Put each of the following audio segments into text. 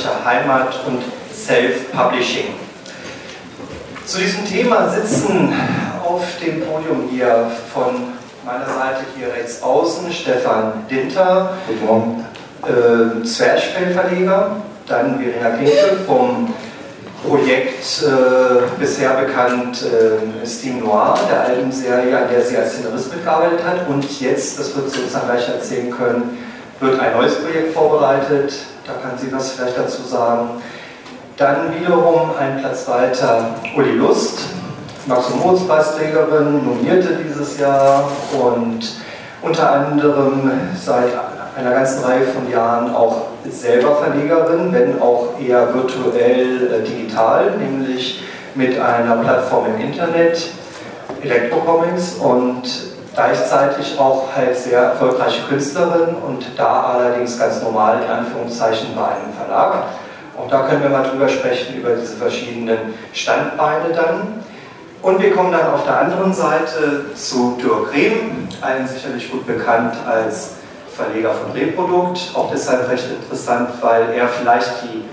verlegerischer Heimat und Self-Publishing. Zu diesem Thema sitzen auf dem Podium hier von meiner Seite hier rechts außen Stefan Dinter, äh, Zwerchfellverleger, dann Verena Klinke vom Projekt äh, bisher bekannt äh, Steam Noir, der Albenserie, an der sie als Szenarist mitgearbeitet hat. Und jetzt, das wird sie uns dann gleich erzählen können, wird ein neues Projekt vorbereitet. Da kann sie was vielleicht dazu sagen. Dann wiederum ein Platz weiter Uli Lust, Max- und Moritz-Preisträgerin, nominierte dieses Jahr und unter anderem seit einer ganzen Reihe von Jahren auch selber Verlegerin, wenn auch eher virtuell äh, digital, nämlich mit einer Plattform im Internet, Electrocomics und gleichzeitig auch halt sehr erfolgreiche Künstlerin und da allerdings ganz normal in Anführungszeichen bei einem Verlag. Auch da können wir mal drüber sprechen, über diese verschiedenen Standbeine dann. Und wir kommen dann auf der anderen Seite zu Dirk Rehm, allen sicherlich gut bekannt als Verleger von Reprodukt. Auch deshalb recht interessant, weil er vielleicht die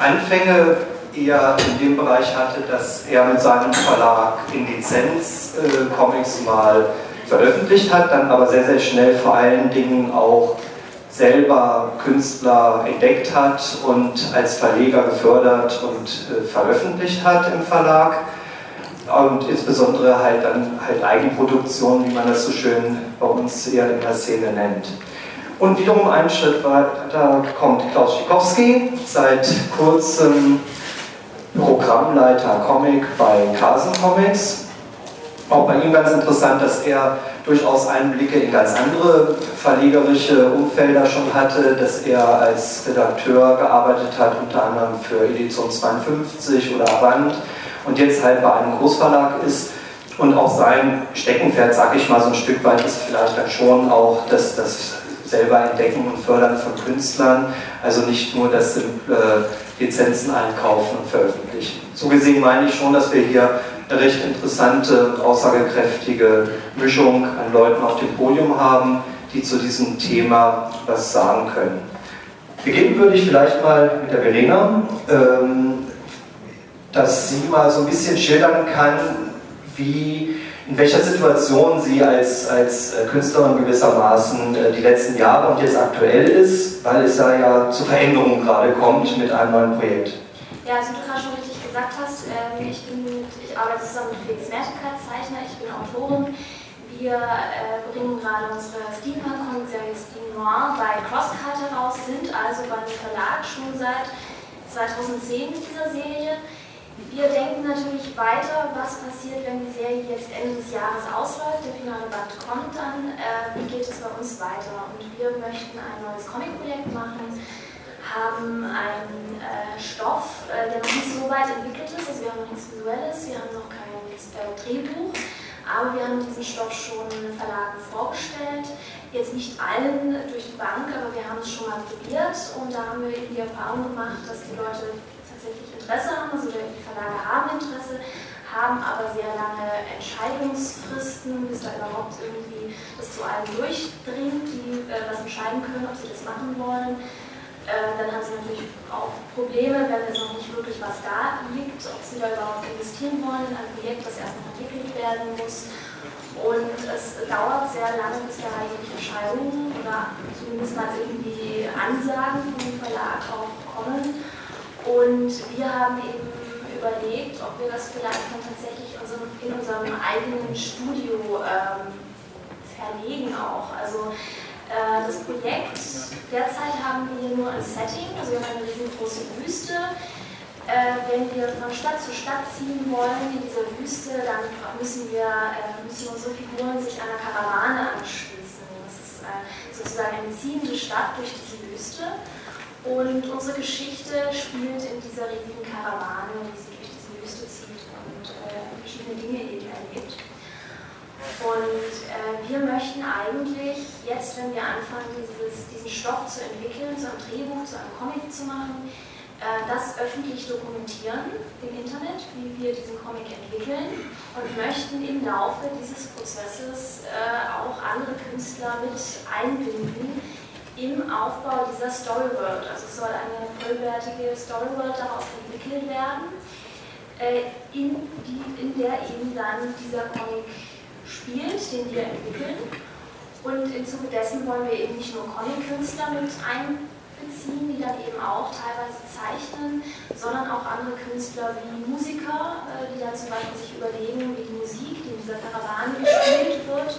Anfänge eher in dem Bereich hatte, dass er mit seinem Verlag in Lizenz äh, Comics mal veröffentlicht hat, dann aber sehr, sehr schnell vor allen Dingen auch selber Künstler entdeckt hat und als Verleger gefördert und äh, veröffentlicht hat im Verlag und insbesondere halt dann halt Eigenproduktion, wie man das so schön bei uns eher in der Szene nennt. Und wiederum einen Schritt weiter kommt Klaus Schikowski, seit kurzem Programmleiter Comic bei Carson Comics. Auch bei ihm ganz interessant, dass er durchaus Einblicke in ganz andere verlegerische Umfelder schon hatte, dass er als Redakteur gearbeitet hat, unter anderem für Edition 52 oder Avant und jetzt halt bei einem Großverlag ist. Und auch sein Steckenpferd, sag ich mal, so ein Stück weit ist vielleicht dann schon auch das, das selber Entdecken und Fördern von Künstlern, also nicht nur das äh, Lizenzen einkaufen und veröffentlichen. So gesehen meine ich schon, dass wir hier eine recht interessante, aussagekräftige Mischung an Leuten auf dem Podium haben, die zu diesem Thema was sagen können. Beginnen würde ich vielleicht mal mit der Verena, ähm, dass sie mal so ein bisschen schildern kann, wie in welcher Situation sie als, als Künstlerin gewissermaßen äh, die letzten Jahre und jetzt aktuell ist, weil es ja, ja zu Veränderungen gerade kommt mit einem neuen Projekt. Ja, also du gerade schon gesagt hast, ähm, ich, bin, ich arbeite zusammen mit Felix Mertekat, Zeichner, ich bin Autorin. Wir äh, bringen gerade unsere Steampunk-Comic-Serie Steam Noir bei Crosscut heraus, sind also beim Verlag schon seit 2010 mit dieser Serie. Wir denken natürlich weiter, was passiert, wenn die Serie jetzt Ende des Jahres ausläuft, der finale Band kommt dann, äh, wie geht es bei uns weiter? Und wir möchten ein neues Comic-Projekt machen, haben einen äh, Stoff, äh, der noch nicht so weit entwickelt ist, also wir haben noch nichts Visuelles, wir haben noch kein Drehbuch, aber wir haben diesen Stoff schon Verlagen vorgestellt, jetzt nicht allen durch die Bank, aber wir haben es schon mal probiert und da haben wir die Erfahrung gemacht, dass die Leute tatsächlich Interesse haben, also die Verlage haben Interesse, haben aber sehr lange Entscheidungsfristen, bis da überhaupt irgendwie das zu allen durchdringt, die äh, was entscheiden können, ob sie das machen wollen. Äh, dann haben sie natürlich auch Probleme, wenn jetzt noch nicht wirklich was da liegt, ob sie da überhaupt investieren wollen in ein Projekt, das erst noch entwickelt werden muss. Und es dauert sehr lange, bis da eigentlich Entscheidungen oder zumindest mal irgendwie Ansagen von dem Verlag auch kommen. Und wir haben eben überlegt, ob wir das vielleicht dann tatsächlich in unserem eigenen Studio ähm, verlegen auch. Also äh, das Projekt, derzeit haben wir hier nur ein Setting, also wir haben eine riesengroße Wüste. Äh, wenn wir von Stadt zu Stadt ziehen wollen in dieser Wüste, dann müssen wir äh, müssen unsere Figuren sich einer Karawane anschließen. Das ist äh, sozusagen eine ziehende Stadt durch diese Wüste. Und unsere Geschichte spielt in dieser riesigen Karawane, die sie durch diese Wüste zieht und äh, verschiedene Dinge eben erlebt. Und äh, wir möchten eigentlich jetzt, wenn wir anfangen, dieses, diesen Stoff zu entwickeln, zu einem Drehbuch, zu einem Comic zu machen, äh, das öffentlich dokumentieren im Internet, wie wir diesen Comic entwickeln und möchten im Laufe dieses Prozesses äh, auch andere Künstler mit einbinden im Aufbau dieser Storyworld. Also es soll eine vollwertige Storyworld daraus entwickelt werden, äh, in, die, in der eben dann dieser Comic spielt, den wir entwickeln. Und im Zuge dessen wollen wir eben nicht nur Comic-Künstler mit einbinden, beziehen, die dann eben auch teilweise zeichnen, sondern auch andere Künstler wie Musiker, äh, die dann zum Beispiel sich überlegen, wie die Musik, die in dieser Karawane gespielt wird,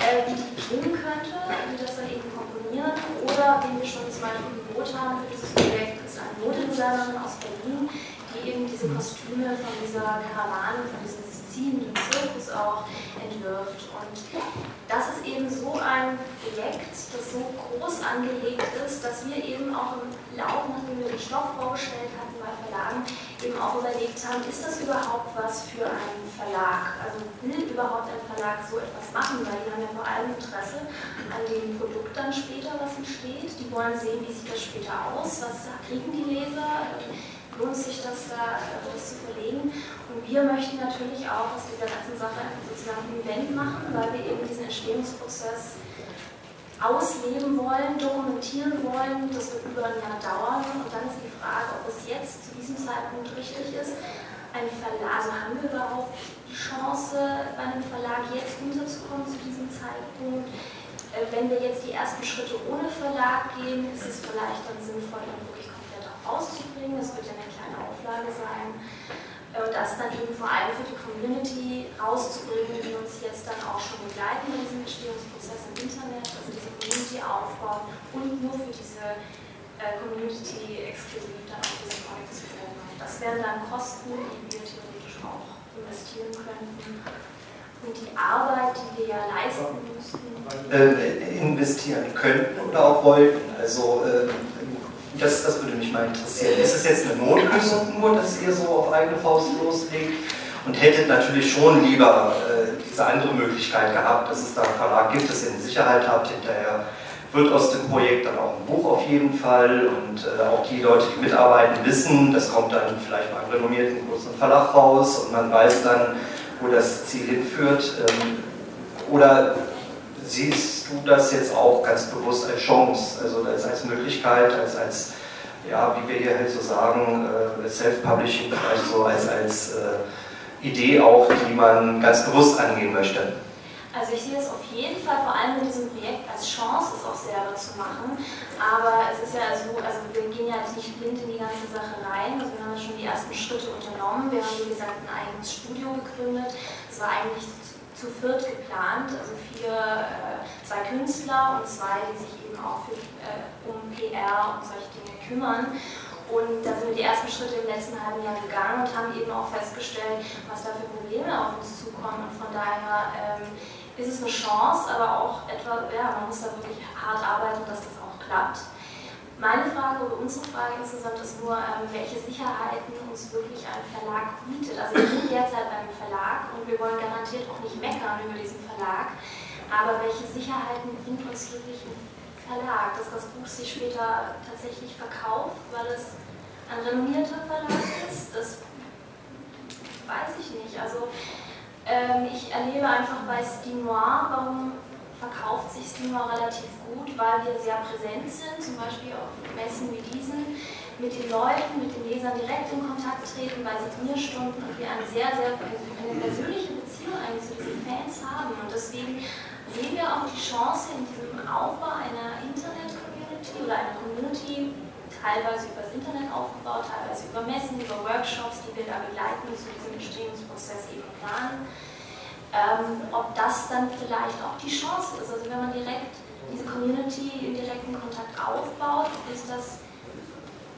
äh, wie die klingen könnte, die das dann eben komponieren. Oder wen wir schon zum Beispiel im Boot haben für dieses Projekt, ist eine Modedesignerin aus Berlin, die eben diese Kostüme von dieser Karawane, von diesem ziehenden Zirkus auch entwirft. Und das ist eben so ein Projekt, das so groß angelegt ist, dass wir eben auch im Laufe, nachdem wir den Stoff vorgestellt hatten bei Verlagen, eben auch überlegt haben, ist das überhaupt was für einen Verlag? Also will überhaupt ein Verlag so etwas machen? Weil die haben ja vor allem Interesse an dem Produkt dann später, was entsteht. Die wollen sehen, wie sieht das später aus, was kriegen die Leser lohnt sich das da, das zu verlegen. Und wir möchten natürlich auch aus dieser ganzen Sache sozusagen ein Event machen, weil wir eben diesen Entstehungsprozess ausleben wollen, dokumentieren wollen. Das wird über ein Jahr dauern. Und dann ist die Frage, ob es jetzt zu diesem Zeitpunkt richtig ist, ein Verlag, also haben wir überhaupt die Chance, bei einem Verlag jetzt unterzukommen zu diesem Zeitpunkt? Äh, wenn wir jetzt die ersten Schritte ohne Verlag gehen, ist es vielleicht dann sinnvoll, dann rauszubringen. Das wird ja eine kleine Auflage sein. Und das dann eben vor allem für die Community rauszubringen, die uns jetzt dann auch schon begleiten in diesem Entstehungsprozess im Internet, also diese Community aufbauen und nur für diese äh, Community exklusiv dann auch diese Comics führen. Das wären dann Kosten, die wir theoretisch auch investieren könnten. Und die Arbeit, die wir ja leisten müssten. Äh, investieren könnten oder auch wollten. Also äh, das, das würde mich mal interessieren. Ist es jetzt eine Notlösung nur, dass ihr so auf eigene Faust loslegt? Und hättet natürlich schon lieber äh, diese andere Möglichkeit gehabt, dass es da einen Verlag gibt, dass ihr eine Sicherheit habt. Hinterher wird aus dem Projekt dann auch ein Buch auf jeden Fall. Und äh, auch die Leute, die mitarbeiten, wissen, das kommt dann vielleicht bei einem renommierten großen Verlag raus und man weiß dann, wo das Ziel hinführt. Ähm, oder siehst du das jetzt auch ganz bewusst als Chance, also als, als Möglichkeit, als, als, ja, wie wir hier halt so sagen, äh, Self-Publishing vielleicht so als, als äh, Idee auch, die man ganz bewusst angehen möchte? Also ich sehe es auf jeden Fall, vor allem in diesem Projekt, als Chance, es auch selber zu machen. Aber es ist ja so, also wir gehen ja jetzt nicht blind in die ganze Sache rein. Also wir haben ja schon die ersten Schritte unternommen. Wir haben, wie gesagt, ein eigenes Studio gegründet. Es war eigentlich zu viert geplant, also vier, äh, zwei Künstler und zwei, die sich eben auch für, äh, um PR und solche Dinge kümmern. Und da sind wir die ersten Schritte im letzten halben Jahr gegangen und haben eben auch festgestellt, was da für Probleme auf uns zukommen. Und von daher ähm, ist es eine Chance, aber auch etwa, ja, man muss da wirklich hart arbeiten, dass das auch klappt. Meine Frage oder unsere Frage insgesamt ist nur, ähm, welche Sicherheiten uns wirklich ein Verlag bietet. Also wir sind derzeit beim Verlag und wir wollen garantiert auch nicht meckern über diesen Verlag, aber welche Sicherheiten bringt uns wirklich ein Verlag, dass das Buch sich später tatsächlich verkauft, weil es ein renommierter Verlag ist? Das weiß ich nicht. Also ähm, ich erlebe einfach bei Steam Noir, warum verkauft sich Steamer relativ gut, weil wir sehr präsent sind, zum Beispiel auf Messen wie diesen, mit den Leuten, mit den Lesern direkt in Kontakt treten bei Signierstunden und wir eine sehr, sehr eine persönliche Beziehung eigentlich zu diesen Fans haben. Und deswegen sehen wir auch die Chance in diesem Aufbau einer Internet-Community oder einer Community, teilweise übers Internet aufgebaut, teilweise über Messen, über Workshops, die wir da begleiten zu diesem Entstehungsprozess eben planen ähm, ob das dann vielleicht auch die Chance ist. Also wenn man direkt diese Community im direkten Kontakt aufbaut, ist das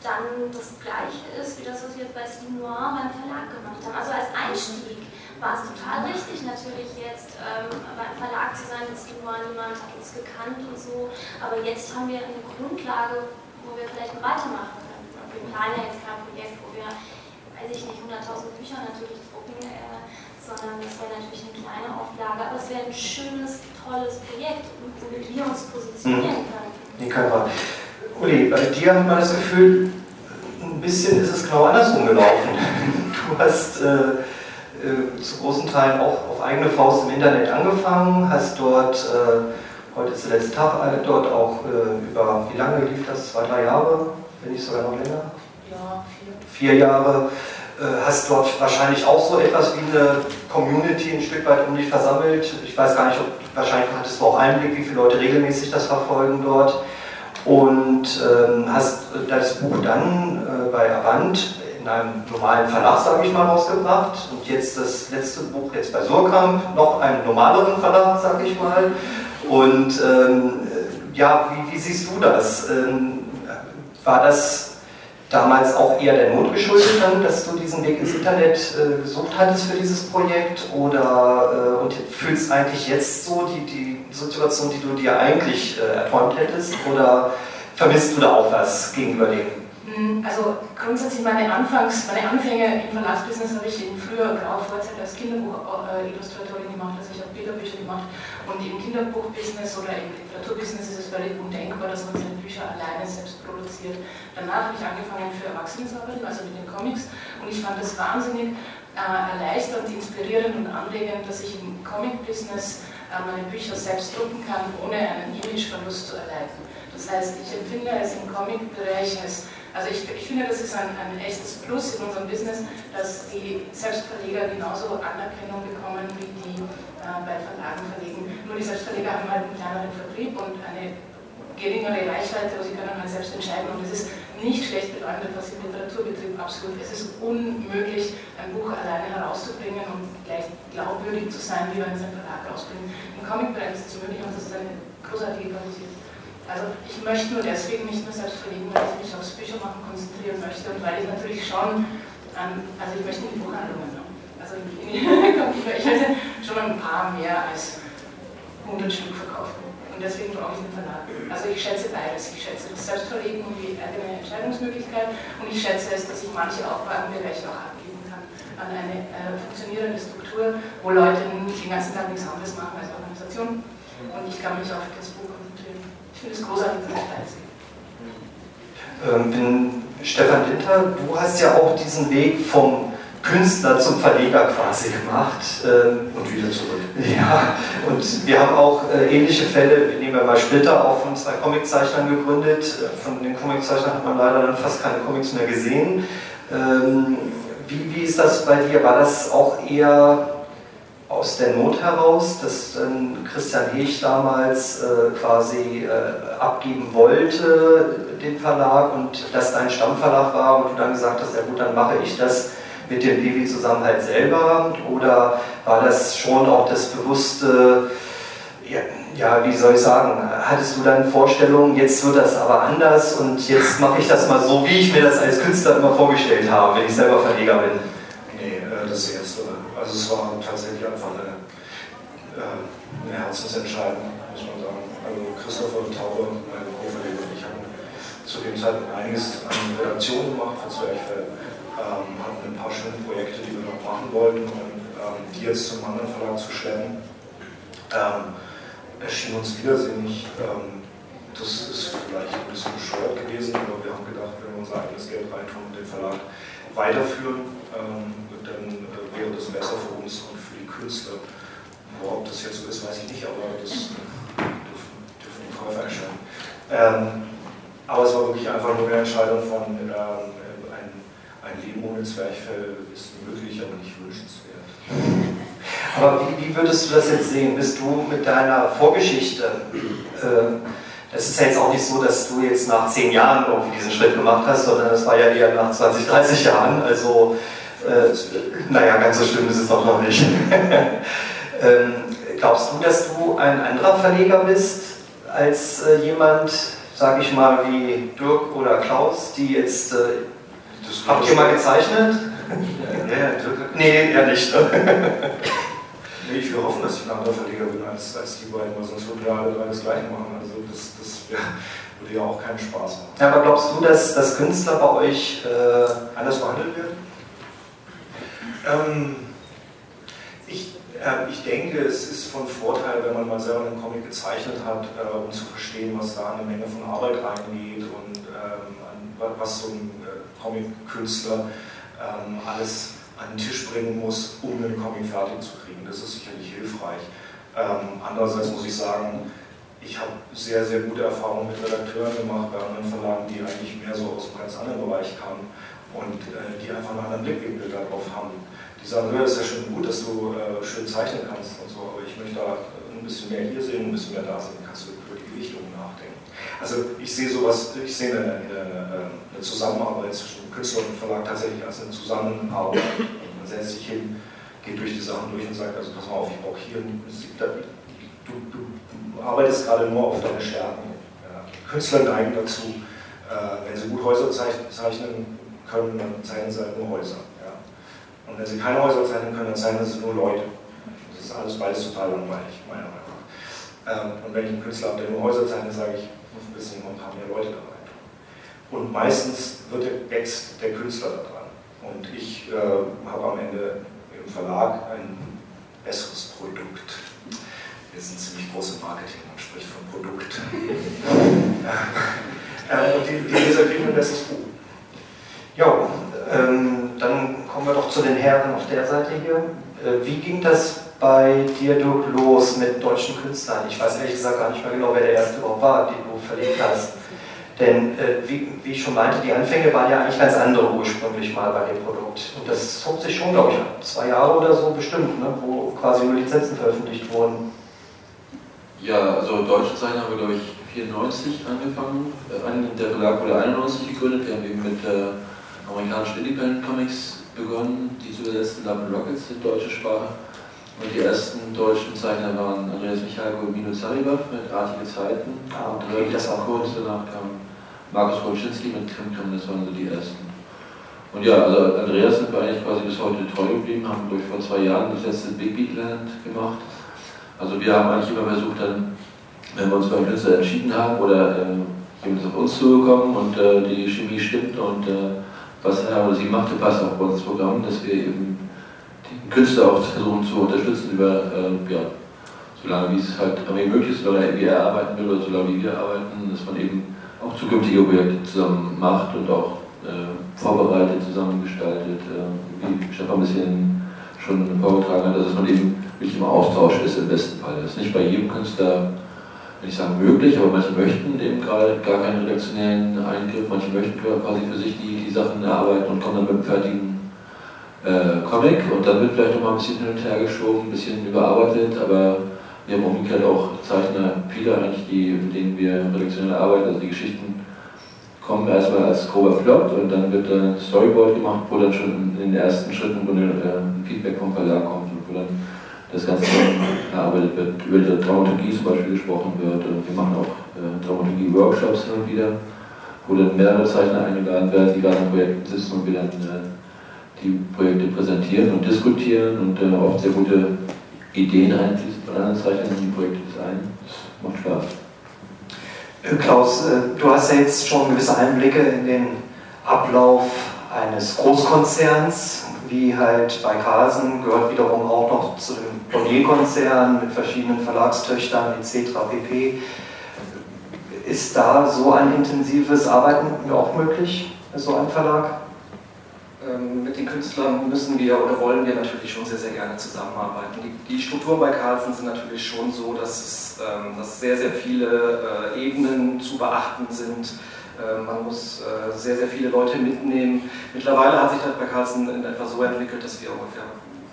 dann das Gleiche ist, wie das, was wir bei Steam Noir beim Verlag gemacht haben. Also als Einstieg war es total richtig, natürlich jetzt ähm, beim Verlag zu sein mit Steam Noir, niemand hat uns gekannt und so, aber jetzt haben wir eine Grundlage, wo wir vielleicht weitermachen können. Wir planen ja jetzt kein Projekt, wo wir, weiß ich nicht, 100.000 Bücher natürlich drucken, äh, sondern das wäre natürlich eine kleine Auflage, aber es wäre ein schönes, tolles Projekt, womit wir uns positionieren mhm. können. Die können wir. Uli, bei dir hat man das Gefühl, ein bisschen ist es genau andersrum gelaufen. Du hast äh, äh, zu großen Teilen auch auf eigene Faust im Internet angefangen, hast dort, äh, heute ist der letzte Tag, äh, dort auch äh, über, wie lange lief das? Zwei, drei Jahre? Wenn nicht sogar noch länger? Ja, vier. Vier Jahre. Äh, hast dort wahrscheinlich auch so etwas wie eine Community ein Stück weit um dich versammelt. Ich weiß gar nicht, ob wahrscheinlich hattest du auch Einblick, wie viele Leute regelmäßig das verfolgen dort. Und ähm, hast das Buch dann äh, bei Avant in einem normalen Verlag, sage ich mal, rausgebracht. Und jetzt das letzte Buch jetzt bei Surkamp, noch einen normaleren Verlag, sage ich mal. Und ähm, ja, wie, wie, siehst du das? Ähm, war das damals auch eher der Not geschuldet, dann, dass du diesen Weg ins Internet äh, gesucht hattest für dieses Projekt? Oder äh, und fühlst eigentlich jetzt so die, die Situation, die du dir eigentlich äh, erträumt hättest? Oder vermisst du da auch was gegenüber dem? Also grundsätzlich meine Anfangs, meine Anfänge im Verlagsbusiness habe ich in früher Vorzeit als Kinderbuchillustratorin gemacht, also ich habe Bilderbücher gemacht und im Kinderbuchbusiness oder im Literaturbusiness ist es völlig undenkbar, dass man seine Bücher alleine selbst produziert. Danach habe ich angefangen für Erwachsene zu arbeiten, also mit den Comics und ich fand es wahnsinnig äh, erleichternd, inspirierend und anregend, dass ich im Comic-Business äh, meine Bücher selbst drucken kann, ohne einen Imageverlust zu erleiden. Das heißt, ich empfinde es im Comic-Bereich als also ich, ich finde, das ist ein, ein, echtes Plus in unserem Business, dass die Selbstverleger genauso Anerkennung bekommen, wie die äh, bei Verlagen verlegen. Nur die Selbstverleger haben halt einen kleineren Vertrieb und eine geringere Reichweite, aber sie können halt selbst entscheiden. Und es ist nicht schlecht bedeutend, was im Literaturbetrieb absolut. Es ist unmöglich, ein Buch alleine herauszubringen und gleich glaubwürdig zu sein, wie wenn es ein Verlag rausbringt. Im Comic-Bereich ist es möglich und das ist eine großartige Qualität. Also ich möchte nur deswegen nicht mehr selbst verlegen, weil ich mich aufs Büchermachen konzentrieren möchte und weil ich natürlich schon, an, also ich möchte in die Buchhandlungen, ne? also ich möchte schon ein paar mehr als 100 Stück verkaufen. Und deswegen brauche ich einen Verlag. Also ich schätze beides. Ich schätze das Selbstverlegen und die eigene Entscheidungsmöglichkeit und ich schätze es, dass ich manche Aufgabenbereiche auch abgeben kann an eine äh, funktionierende Struktur, wo Leute den ganzen Tag nichts anderes machen als Organisation. Und ich kann mich auf das Buch finde es großartig, dass ich bin Stefan Dinter, du hast ja auch diesen Weg vom Künstler zum Verleger quasi gemacht. Ähm, und wieder zurück. Ja, und wir haben auch äh, ähnliche Fälle, wir nehmen wir mal Splitter, auch von zwei Comiczeichnern gegründet. Von den Comiczeichnern hat man leider dann fast keine Comics mehr gesehen. Ähm, wie, wie ist das bei dir? War das auch eher aus der Not heraus, dass Christian Hech damals äh, quasi äh, abgeben wollte, den Verlag, und das dein Stammverlag war und du dann gesagt hast, ja gut, dann mache ich das mit dem Levi zusammen halt selber? Oder war das schon auch das bewusste, ja, ja, wie soll ich sagen, hattest du dann Vorstellungen, jetzt wird das aber anders und jetzt mache ich das mal so, wie ich mir das als Künstler immer vorgestellt habe, wenn ich selber Verleger bin? Nee, äh, das Erste. Also es war tatsächlich äh, eine Herzensentscheidung, muss man sagen. Also Christopher Taube, mein Co-Verleger und ich haben zu dem Zeitpunkt einiges an Redaktion gemacht für Zwerchfell, ähm, hatten ein paar schöne Projekte, die wir noch machen wollten und ähm, die jetzt zum anderen Verlag zu stellen, ähm, erschien uns widersinnig. Ähm, das ist vielleicht ein bisschen bescheuert gewesen, aber wir haben gedacht, wenn wir unser eigenes Geld reintun und den Verlag weiterführen, ähm, dann äh, wäre das besser für uns und für die Künstler. Ob das jetzt so ist, weiß ich nicht, aber das dürfen, die Käufer entscheiden. Ähm, aber es war wirklich einfach nur eine Entscheidung von ähm, ein, ein Leben ohne Zwerchfell ist möglich, aber nicht wünschenswert. Aber wie, wie, würdest du das jetzt sehen? Bist du mit deiner Vorgeschichte, äh, ist ja jetzt auch nicht so, dass du jetzt nach zehn Jahren irgendwie diesen Schritt gemacht hast, sondern das war ja eher nach 20, 30 Jahren. Also äh, naja, ganz so schlimm ist es doch noch nicht. ähm, glaubst du, dass du ein anderer Verleger bist als äh, jemand, sage ich mal, wie Dirk oder Klaus, die jetzt. Äh, habt ihr mal gezeichnet? Ja, ja, Dirk. Nee, ja nicht. Ne? nee, ich will hoffen, dass ich ein anderer Verleger bin als, als die beiden, weil sonst würden wir alle drei das Gleiche machen. Also das, das wär, würde ja auch keinen Spaß machen. Ja, aber glaubst du, dass, dass Künstler bei euch äh, anders behandelt werden? Ähm, ich, äh, ich denke, es ist von Vorteil, wenn man mal selber einen Comic gezeichnet hat, äh, um zu verstehen, was da eine Menge von Arbeit reingeht und ähm, was so ein äh, Comic-Künstler ähm, alles an den Tisch bringen muss, um einen Comic fertig zu kriegen. Das ist sicherlich hilfreich. Ähm, andererseits muss ich sagen, ich habe sehr, sehr gute Erfahrungen mit Redakteuren gemacht bei anderen Verlagen, die eigentlich mehr so aus einem ganz anderen Bereich kamen und äh, die einfach einen anderen Blickwinkel darauf haben. Die sagen, ja, ist ja schon gut, dass du äh, schön zeichnen kannst und so, aber ich möchte da ein bisschen mehr hier sehen, ein bisschen mehr da sehen, kannst du über die Gewichtung nachdenken. Also ich sehe sowas, ich sehe eine, eine, eine Zusammenarbeit zwischen Künstler und Verlag tatsächlich als eine Zusammenarbeit. Man setzt sich hin, geht durch die Sachen durch und sagt, also pass mal auf, ich brauche hier, du, du, du, arbeitest gerade nur auf deine Stärken. Ja. Künstler neigen dazu, äh, wenn sie gut Häuser zeichnen können, dann zeichnen sie halt nur Häuser. Und wenn sie keine Häuser zeichnen können, dann zeichnen sie nur Leute. Das ist alles beides total langweilig, meiner Meinung nach. Ähm, und wenn ich einen Künstler habe, der nur Häuser zeichnet, sage ich, muss ein bisschen noch ein paar mehr Leute dabei. Und meistens wird der, wächst der Künstler daran. Und ich äh, habe am Ende im Verlag ein besseres Produkt. Wir sind ziemlich groß im Marketing, man spricht von Produkt. äh, und die, die Leser kriegen ein besseres Buch. Ja, ähm, dann kommen wir doch zu den Herren auf der Seite hier. Äh, wie ging das bei dir los mit deutschen Künstlern? Ich weiß ehrlich gesagt gar nicht mehr genau, wer der erste überhaupt war, den du verlegt hast. Denn äh, wie, wie, ich schon meinte, die Anfänge waren ja eigentlich ganz andere ursprünglich mal bei dem Produkt. Und das zog sich schon, glaube ich, zwei Jahre oder so bestimmt, ne, wo quasi nur Lizenzen veröffentlicht wurden. Ja, also deutsche Zeichen haben wir, glaube ich, 94 angefangen. Äh, der Verlag wurde 91 gegründet. Wir haben eben mit äh, amerikanischen Independent Comics begonnen, die zu übersetzten Love Rockets in deutsche Sprache. Und die ersten deutschen Zeichner waren Andreas Michalko und Mino Zaribov mit Artige Zeiten. Ah, okay, und das auch kurz danach kam Markus Wolczynski mit Krim Krim, das waren so die ersten. Und ja, also Andreas sind wir eigentlich quasi bis heute treu geblieben, haben durch vor zwei Jahren das letzte Big Beat Land gemacht. Also wir haben eigentlich immer versucht, dann, wenn wir uns für einen Künstler entschieden haben oder äh, jemand auf uns zugekommen und äh, die Chemie stimmt und äh, was er oder sie machte, passt auch bei uns Programm, dass wir eben den Künstler auch versuchen zu unterstützen über, äh, ja, solange wie es halt möglich ist, solange wie er arbeiten will oder solange wie wir arbeiten, dass man eben auch zukünftige Projekte zusammen macht und auch äh, vorbereitet, zusammengestaltet, äh, wie Stefan ein bisschen schon vorgetragen hat, dass man eben wirklich im Austausch ist im besten Fall. Das ist nicht bei jedem Künstler, wenn ich sagen, möglich, aber manche möchten eben gerade gar keinen redaktionellen Eingriff, manche möchten quasi für sich die, die Sachen erarbeiten und kommen dann mit einem fertigen äh, Comic und dann wird vielleicht noch mal ein bisschen hin und her geschoben, ein bisschen überarbeitet, aber wir haben umgekehrt auch Zeichner, viele eigentlich, die, mit denen wir redaktionell arbeiten, also die Geschichten kommen erstmal als grober Plot und dann wird ein Storyboard gemacht, wo dann schon in den ersten Schritten wo ein Feedback vom Verlag kommt das Ganze erarbeitet wird, über die Dramaturgie zum Beispiel gesprochen wird. Wir machen auch äh, Dramaturgie-Workshops hin und wieder, wo dann mehrere Zeichner eingeladen werden, die gerade an Projekten sitzen und wir dann äh, die Projekte präsentieren und diskutieren und äh, oft sehr gute Ideen einfließen von anderen Zeichnern in die Projekte ein. Das macht Spaß. Klaus, du hast ja jetzt schon gewisse Einblicke in den Ablauf eines Großkonzerns, wie halt bei Carlsen, gehört wiederum auch noch zu dem Bonnier-Konzern mit verschiedenen Verlagstöchtern etc. pp. Ist da so ein intensives Arbeiten auch möglich, so ein Verlag? Ähm, mit den Künstlern müssen wir oder wollen wir natürlich schon sehr, sehr gerne zusammenarbeiten. Die, die Strukturen bei Carlsen sind natürlich schon so, dass, es, ähm, dass sehr, sehr viele äh, Ebenen zu beachten sind. Äh, man muss äh, sehr, sehr viele Leute mitnehmen. Mittlerweile hat sich das bei Carlsen in etwa so entwickelt, dass wir ungefähr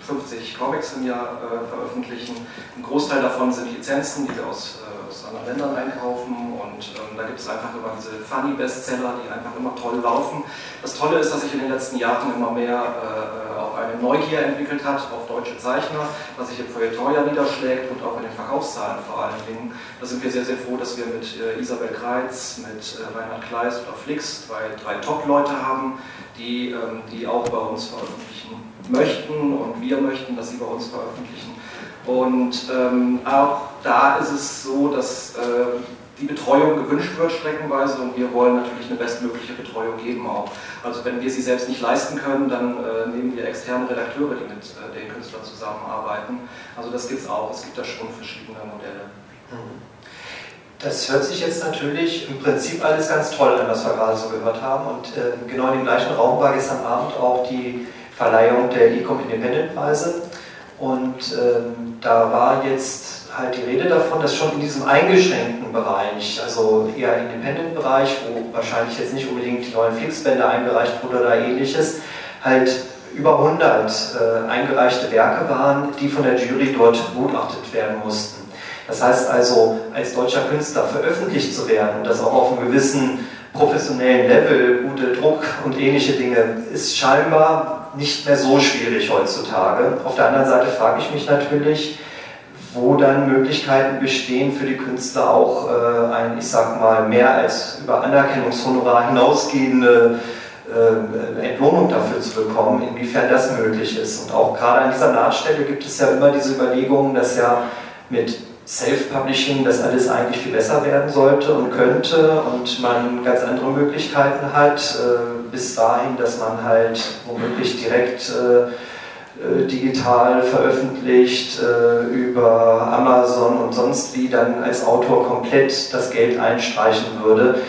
50 Comics im Jahr äh, veröffentlichen. Ein Großteil davon sind Lizenzen, die wir aus aus anderen Ländern einkaufen und ähm, da gibt es einfach immer diese Funny-Bestseller, die einfach immer toll laufen. Das Tolle ist, dass sich in den letzten Jahren immer mehr äh, auch eine Neugier entwickelt hat auf deutsche Zeichner, was sich im Feuilleton ja niederschlägt und auch in den Verkaufszahlen vor allen Dingen. Da sind wir sehr, sehr froh, dass wir mit äh, Isabel Kreitz, mit äh, Reinhard Kleis oder Flix drei, drei Top-Leute haben, die, ähm, die auch bei uns veröffentlichen möchten und wir möchten, dass sie bei uns veröffentlichen. Und ähm, auch da ist es so, dass äh, die Betreuung gewünscht wird streckenweise und wir wollen natürlich eine bestmögliche Betreuung geben auch. Also wenn wir sie selbst nicht leisten können, dann äh, nehmen wir externe Redakteure, die mit äh, den Künstlern zusammenarbeiten. Also das gibt es auch, es gibt da schon verschiedene Modelle. Das hört sich jetzt natürlich im Prinzip alles ganz toll an, was wir gerade so gehört haben. Und äh, genau in dem gleichen Raum war gestern Abend auch die Verleihung der Ecom Independent Preise. Und ähm, da war jetzt halt die Rede davon, dass schon in diesem eingeschränkten Bereich, also eher Independent-Bereich, wo wahrscheinlich jetzt nicht unbedingt die neuen Fixbänder eingereicht wurden oder ähnliches, halt über 100 äh, eingereichte Werke waren, die von der Jury dort begutachtet werden mussten. Das heißt also, als deutscher Künstler veröffentlicht zu werden und das auch auf einem gewissen professionellen Level, gute Druck und ähnliche Dinge, ist scheinbar nicht mehr so schwierig heutzutage. Auf der anderen Seite frage ich mich natürlich, wo dann Möglichkeiten bestehen für die Künstler auch äh, ein, ich sag mal, mehr als über Anerkennungshonorar hinausgehende äh, Entlohnung dafür zu bekommen, inwiefern das möglich ist. Und auch gerade an dieser Nahtstelle gibt es ja immer diese Überlegungen, dass ja mit Self-Publishing das alles eigentlich viel besser werden sollte und könnte und man ganz andere Möglichkeiten hat, äh, bis dahin, dass man halt womöglich direkt äh, äh, digital veröffentlicht über Amazon und sonst wie dann als Autor komplett das Geld einstreichen würde.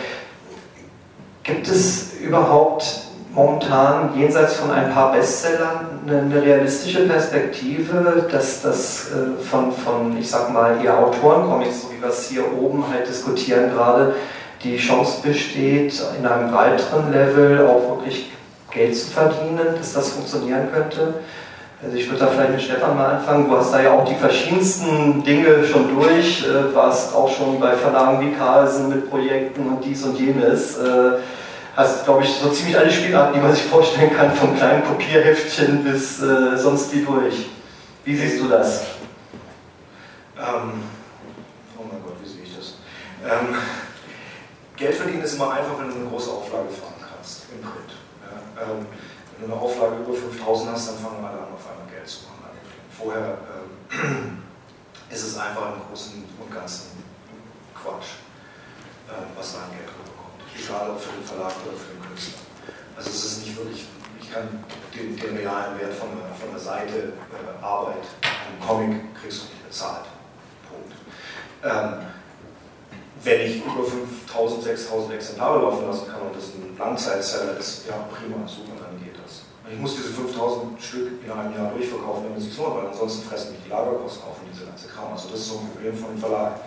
Gibt es überhaupt momentan jenseits von ein paar Bestsellern eine, eine realistische Perspektive, dass das äh, von, von, ich sag mal, eher Autorencomics, so wie wir es hier oben halt diskutieren gerade, die Chance besteht, in einem weiteren Level auch wirklich Geld zu verdienen, dass das funktionieren könnte? Also ich würde da vielleicht mit Stefan mal anfangen. Du hast da ja auch die verschiedensten Dinge schon durch, äh, warst auch schon bei Verlagen wie Carlsen mit Projekten und dies und jenes. Äh, hast, glaube ich, so ziemlich alle Spielarten, die man sich vorstellen kann, vom kleinen Kopierheftchen bis äh, sonst wie durch. Wie siehst du das? Ähm, oh mein Gott, wie sehe ich das? Ähm, Geld verdienen ist immer einfach, wenn du eine große Auflage fahren kannst, im Print. Ja, ähm, wenn du eine Auflage über 5000 hast, dann fangen alle an, auf einmal Geld zu machen. Vorher ähm, ist es einfach im Großen und Ganzen Quatsch, äh, was da an Geld kommt egal ob für den Verlag oder für den Künstler. Also es ist nicht wirklich, ich kann den, den realen Wert von der, von der Seite äh, Arbeit, einem Comic kriegst du nicht bezahlt. Punkt. Wenn ich über 5000, 6000 Exemplare laufen lassen kann und das ein Langzeitseller ist, ja prima, super, dann geht das. Ich muss diese 5000 Stück in einem Jahr durchverkaufen, damit es sich lohnt, weil ansonsten fressen mich die Lagerkosten auf und diese ganze Kram. Also das ist so ein Problem von dem Verlag.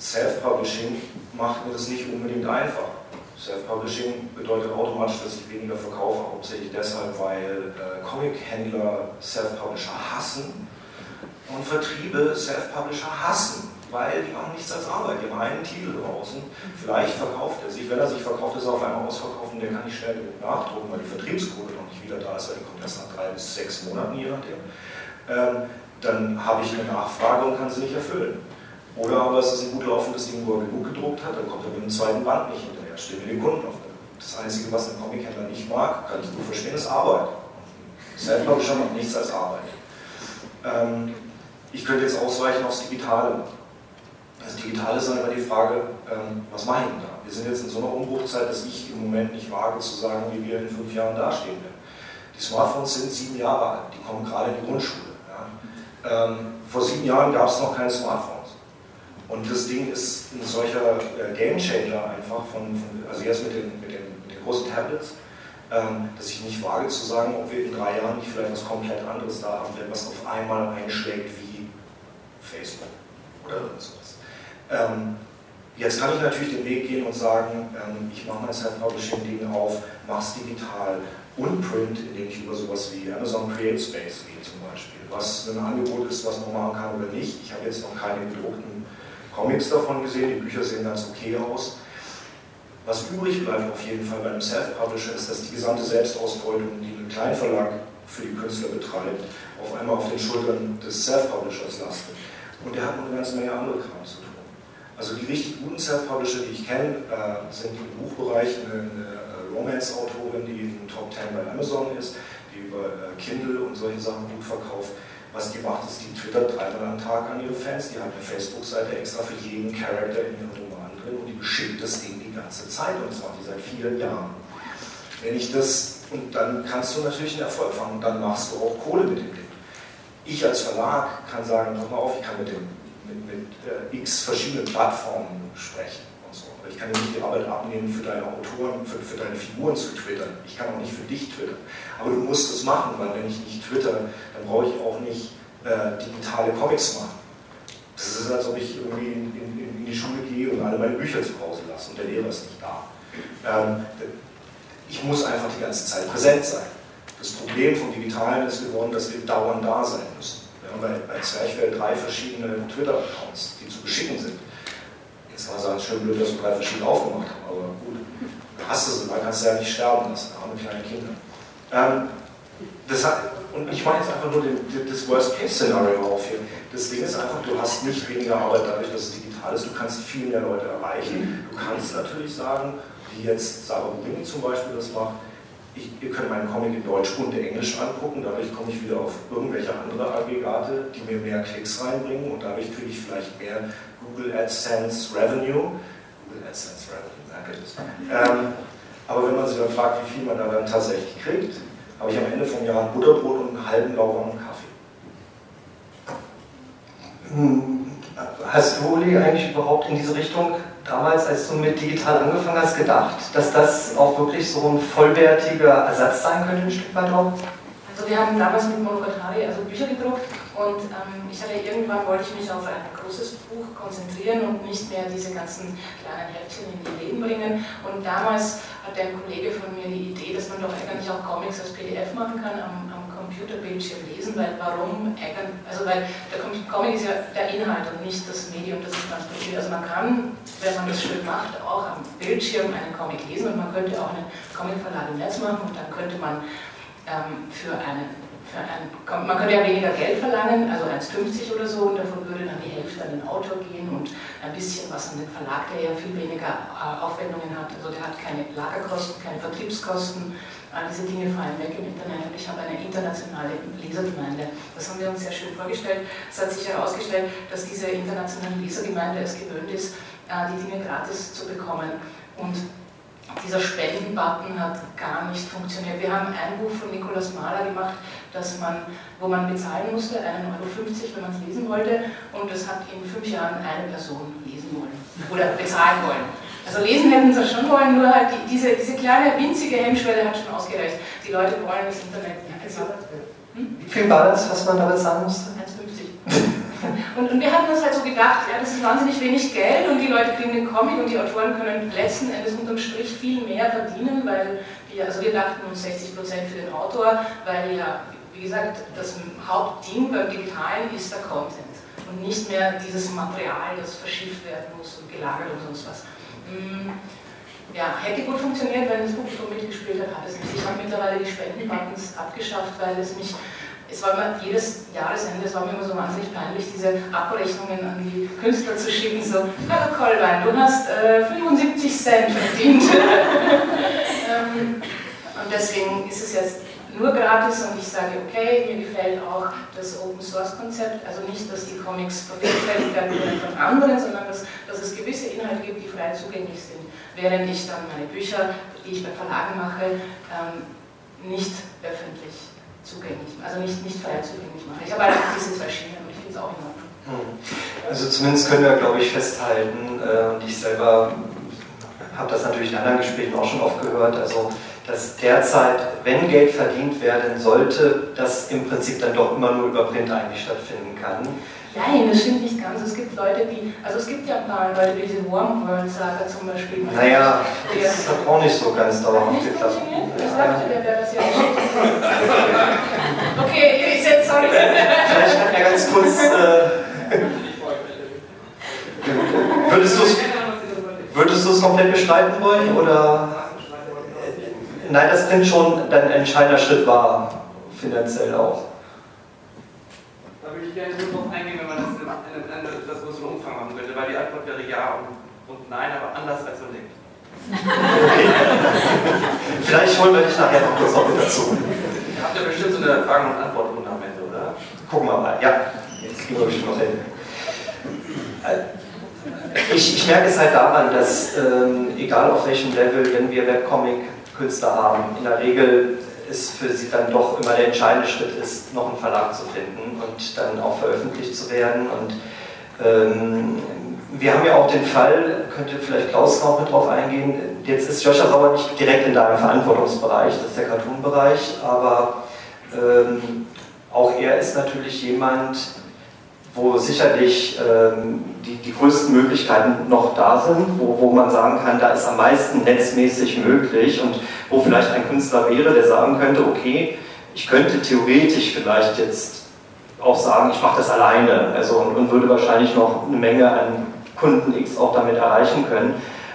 Self-Publishing macht mir das nicht unbedingt einfach. Self-Publishing bedeutet automatisch, dass ich weniger verkaufe, hauptsächlich deshalb, weil äh, Comic-Händler Self-Publisher hassen und Vertriebe Self-Publisher hassen, weil die machen nichts als Arbeit. Die haben einen Titel draußen, vielleicht verkauft er sich, wenn er sich verkauft, ist er auf einmal ausverkauft und der kann nicht schnell genug nachdrucken, weil die Vertriebsquote noch nicht wieder da ist, weil die kommt erst nach drei bis sechs Monaten, je nachdem. Ähm, dann habe ich eine Nachfrage und kann sie nicht erfüllen. Oder aber es ist ein gut laufendes Ding, wo er genug gedruckt hat, dann kommt er mit dem zweiten Band nicht hinterher, steht mit den Kunden auf Das Einzige, was ein Comic-Händler nicht mag, kann ich nur verstehen, ist Arbeit. Self-Publisher macht nichts als Arbeit. Ähm, ich könnte jetzt ausweichen aufs Digitale. Das Digitale ist dann immer die Frage, ähm, was mache ich denn da? Wir sind jetzt in so einer Umbruchzeit, dass ich im Moment nicht wage zu sagen, wie wir in fünf Jahren dastehen werden. Die Smartphones sind sieben Jahre alt, die kommen gerade in die Grundschule. Ja. Ähm, vor sieben Jahren gab es noch keine Smartphones. Und das Ding ist ein solcher äh, Gamechanger einfach, von, von, also jetzt mit den, mit den, mit den großen Tablets, ähm, dass ich nicht wage zu sagen, ob wir in drei Jahren nicht vielleicht was komplett anderes da haben werden, was auf einmal einschlägt wie Facebook oder sowas. Ähm, jetzt kann ich natürlich den Weg gehen und sagen, ähm, ich mache mein Self-Publishing-Ding auf, mache es digital und Print, indem ich über sowas wie Amazon Create Space gehe zum Beispiel, was ein Angebot ist, was man machen kann oder nicht. Ich habe jetzt noch keine gedruckten Comics davon gesehen, die Bücher sehen ganz okay aus. Was übrig bleibt auf jeden Fall bei einem Self-Publisher ist, dass die gesamte Selbstausbeutung, die ein Kleinverlag für die Künstler betreibt, auf einmal auf den Schultern des Self-Publishers lastet. Und der hat noch eine ganze Menge andere Kram zu tun. Also die richtig guten Self-Publisher, die ich kenne, äh, sind im Buchbereich eine, eine äh, Romance-Autorin, die in Top 10 bei Amazon ist, die über äh, Kindle und solche Sachen gut verkauft. Was die macht, ist, die twittert dreimal am Tag an ihre Fans, die hat eine Facebook-Seite extra für jeden Charakter in ihrem Roman drin und die beschickt das Ding die ganze Zeit und macht die seit vielen Jahren. Wenn ich das, und dann kannst du natürlich einen Erfolg fangen und dann machst du auch Kohle mit dem Ding. Ich als Verlag kann sagen, pass mal auf, ich kann mit dem mit, mit äh, x verschiedenen Plattformen sprechen und so. Ich kann dir nicht die Arbeit abnehmen, für deine Autoren, für, für deine Figuren zu twittern. Ich kann auch nicht für dich twittern. Aber du musst es machen, weil wenn ich nicht twitter, dann brauche ich auch nicht äh, digitale Comics machen. Das ist, als ob ich irgendwie in, in, in, die Schule gehe und alle meine Bücher zu Hause lasse und der Lehrer ist nicht da. Ähm, ich muss einfach die ganze Zeit präsent sein. Das Problem vom Digitalen ist geworden, dass wir dauernd da sein müssen. Wir haben bei, bei Zwerchfell drei verschiedene Twitter-Accounts, die zu beschicken sind. Jetzt kann man sagen, es ist schön blöd, dass wir drei verschiedene aufgemacht haben, aber gut, hast du sie, man kann es ja nicht sterben lassen, arme kleine Kinder. Ähm, hat, und ich mache jetzt einfach nur den, das Worst-Case-Szenario auf hier. Das Ding ist einfach, du hast nicht weniger Arbeit dadurch, dass es digital ist, du kannst viel mehr Leute erreichen. Du kannst natürlich sagen, wie jetzt Sarah Rubini zum Beispiel das macht, ich, ihr könnt meinen Comic in Deutsch und Englisch angucken, dadurch komme ich wieder auf irgendwelche andere Aggregate, die mir mehr Klicks reinbringen und dadurch kriege ich vielleicht mehr Google AdSense Revenue. Google AdSense Revenue, danke. Ähm, aber wenn man sich dann fragt, wie viel man da dann tatsächlich kriegt, habe ich am Ende vom Jahr ein Butterbrot und einen halben lauwarmen Kaffee. Hm, hast du, Uli, eigentlich überhaupt in diese Richtung damals, als du mit digital angefangen hast, gedacht, dass das auch wirklich so ein vollwertiger Ersatz sein könnte, ein Stück weit auch? Also wir haben damals mit Monogatari also Bücher gedruckt und ähm, ich hatte irgendwann wollte ich mich auf ein großes Buch konzentrieren und nicht mehr diese ganzen kleinen Heftchen in die Läden bringen. Und damals hatte ein Kollege von mir die Idee, dass man doch eigentlich auch Comics als PDF machen kann am, am Computerbildschirm lesen, weil warum, also weil der Comic ist ja der Inhalt und nicht das Medium, das es transportiert. Also man kann, wenn man das schön macht, auch am Bildschirm einen Comic lesen und man könnte auch einen Comicverlag im Netz machen und dann könnte man ähm, für einen ein, man könnte ja weniger Geld verlangen, also 1,50 oder so, und davon würde dann die Hälfte an den Autor gehen und ein bisschen was an den Verlag, der ja viel weniger äh, Aufwendungen hat. Also der hat keine Lagerkosten, keine Vertriebskosten, all diese Dinge fallen weg im Internet und ich habe eine internationale Lesergemeinde. Das haben wir uns sehr schön vorgestellt. Es hat sich herausgestellt, dass diese internationale Lesergemeinde es gewöhnt ist, äh, die Dinge gratis zu bekommen. Und dieser Spendenbutton hat gar nicht funktioniert. Wir haben ein Buch von Nikolaus Mahler gemacht, das man, wo man bezahlen musste, 1,50 Euro, wenn man es lesen wollte, und das hat in fünf Jahren eine Person lesen wollen oder bezahlen wollen. Also lesen hätten sie schon wollen, nur halt die, diese, diese kleine winzige Hemmschwelle hat schon ausgereicht. Die Leute wollen das Internet. Also, hm? Wie viel war das, was man da bezahlen musste? 1,50. und, und wir hatten uns halt so gedacht, ja, das ist wahnsinnig wenig Geld und die Leute kriegen den Comic und die Autoren können letzten Endes unterm Strich viel mehr verdienen, weil wir, also wir dachten uns 60% für den Autor, weil ja, wie gesagt, das Hauptding beim Digitalen ist der Content und nicht mehr dieses Material, das verschifft werden muss und gelagert und sonst was. Hm, ja, hätte gut funktioniert, wenn das Publikum mitgespielt hat, hat es nicht. Ich habe mittlerweile die Spendenbuttons abgeschafft, weil es mich, es war immer jedes Jahresende, es war mir immer so wahnsinnig peinlich, diese Abrechnungen an die Künstler zu schicken, so, Herr Kollwein, du hast äh, 75 Cent verdient. ähm, und deswegen ist es jetzt nur gratis und ich sage, okay, mir gefällt auch das Open Source Konzept, also nicht, dass die Comics vervielfältigt werden von anderen, sondern dass, dass es gewisse Inhalte gibt, die frei zugänglich sind, während ich dann meine Bücher, die ich bei Verlagen mache, ähm, nicht öffentlich zugänglich, also nicht, nicht frei zugänglich mache. Ich habe einfach diese zwei Schienen und ich finde es auch in Ordnung. Hm. Also zumindest können wir, glaube ich, festhalten, äh, und ich selber habe das natürlich in anderen Gesprächen auch schon oft gehört, also dass derzeit, wenn Geld verdient werden sollte, das im Prinzip dann doch immer nur über Print eigentlich stattfinden kann. Nein, das stimmt nicht ganz. Es gibt Leute, die, also es gibt ja ein paar Leute, wie diese Warm World Saga zum Beispiel. Naja, das hat auch nicht so ganz dauerhaft geklappt. Ich dachte, der wäre das ja nicht. Okay, ich jetzt sorry. Vielleicht kann er ganz kurz. Äh, würdest du es würdest komplett bestreiten wollen oder? Nein, das Print schon ein entscheidender Schritt war, finanziell auch. Da würde ich gerne drauf eingehen, wenn man das in etwas größeren Umfang machen würde, weil die Antwort wäre ja und, und nein, aber anders als man denkt. Okay. Vielleicht holen wir dich nachher noch kurz mit dazu. Ihr habt ja bestimmt so eine Fragen- und Antwortrunde am Ende, oder? Gucken wir mal, ja. Jetzt kriegen wir bestimmt noch hin. Ich, ich merke es halt daran, dass ähm, egal auf welchem Level, wenn wir Webcomic Künstler haben. In der Regel ist für sie dann doch immer der entscheidende Schritt ist, noch einen Verlag zu finden und dann auch veröffentlicht zu werden. Und Ähm, wir haben ja auch den Fall, könnte vielleicht Klaus noch mit drauf eingehen, jetzt ist Joscha Sauer nicht direkt in deinem Verantwortungsbereich, das ist der Cartoon-Bereich, aber ähm, auch er ist natürlich jemand, wo sicherlich ähm, die, die größten Möglichkeiten noch da sind, wo, wo man sagen kann, da ist am meisten netzmäßig möglich und wo vielleicht ein Künstler wäre, der sagen könnte, okay, ich könnte theoretisch vielleicht jetzt auch sagen, ich mache das alleine also, und, und, würde wahrscheinlich noch eine Menge an Kunden X auch damit erreichen können.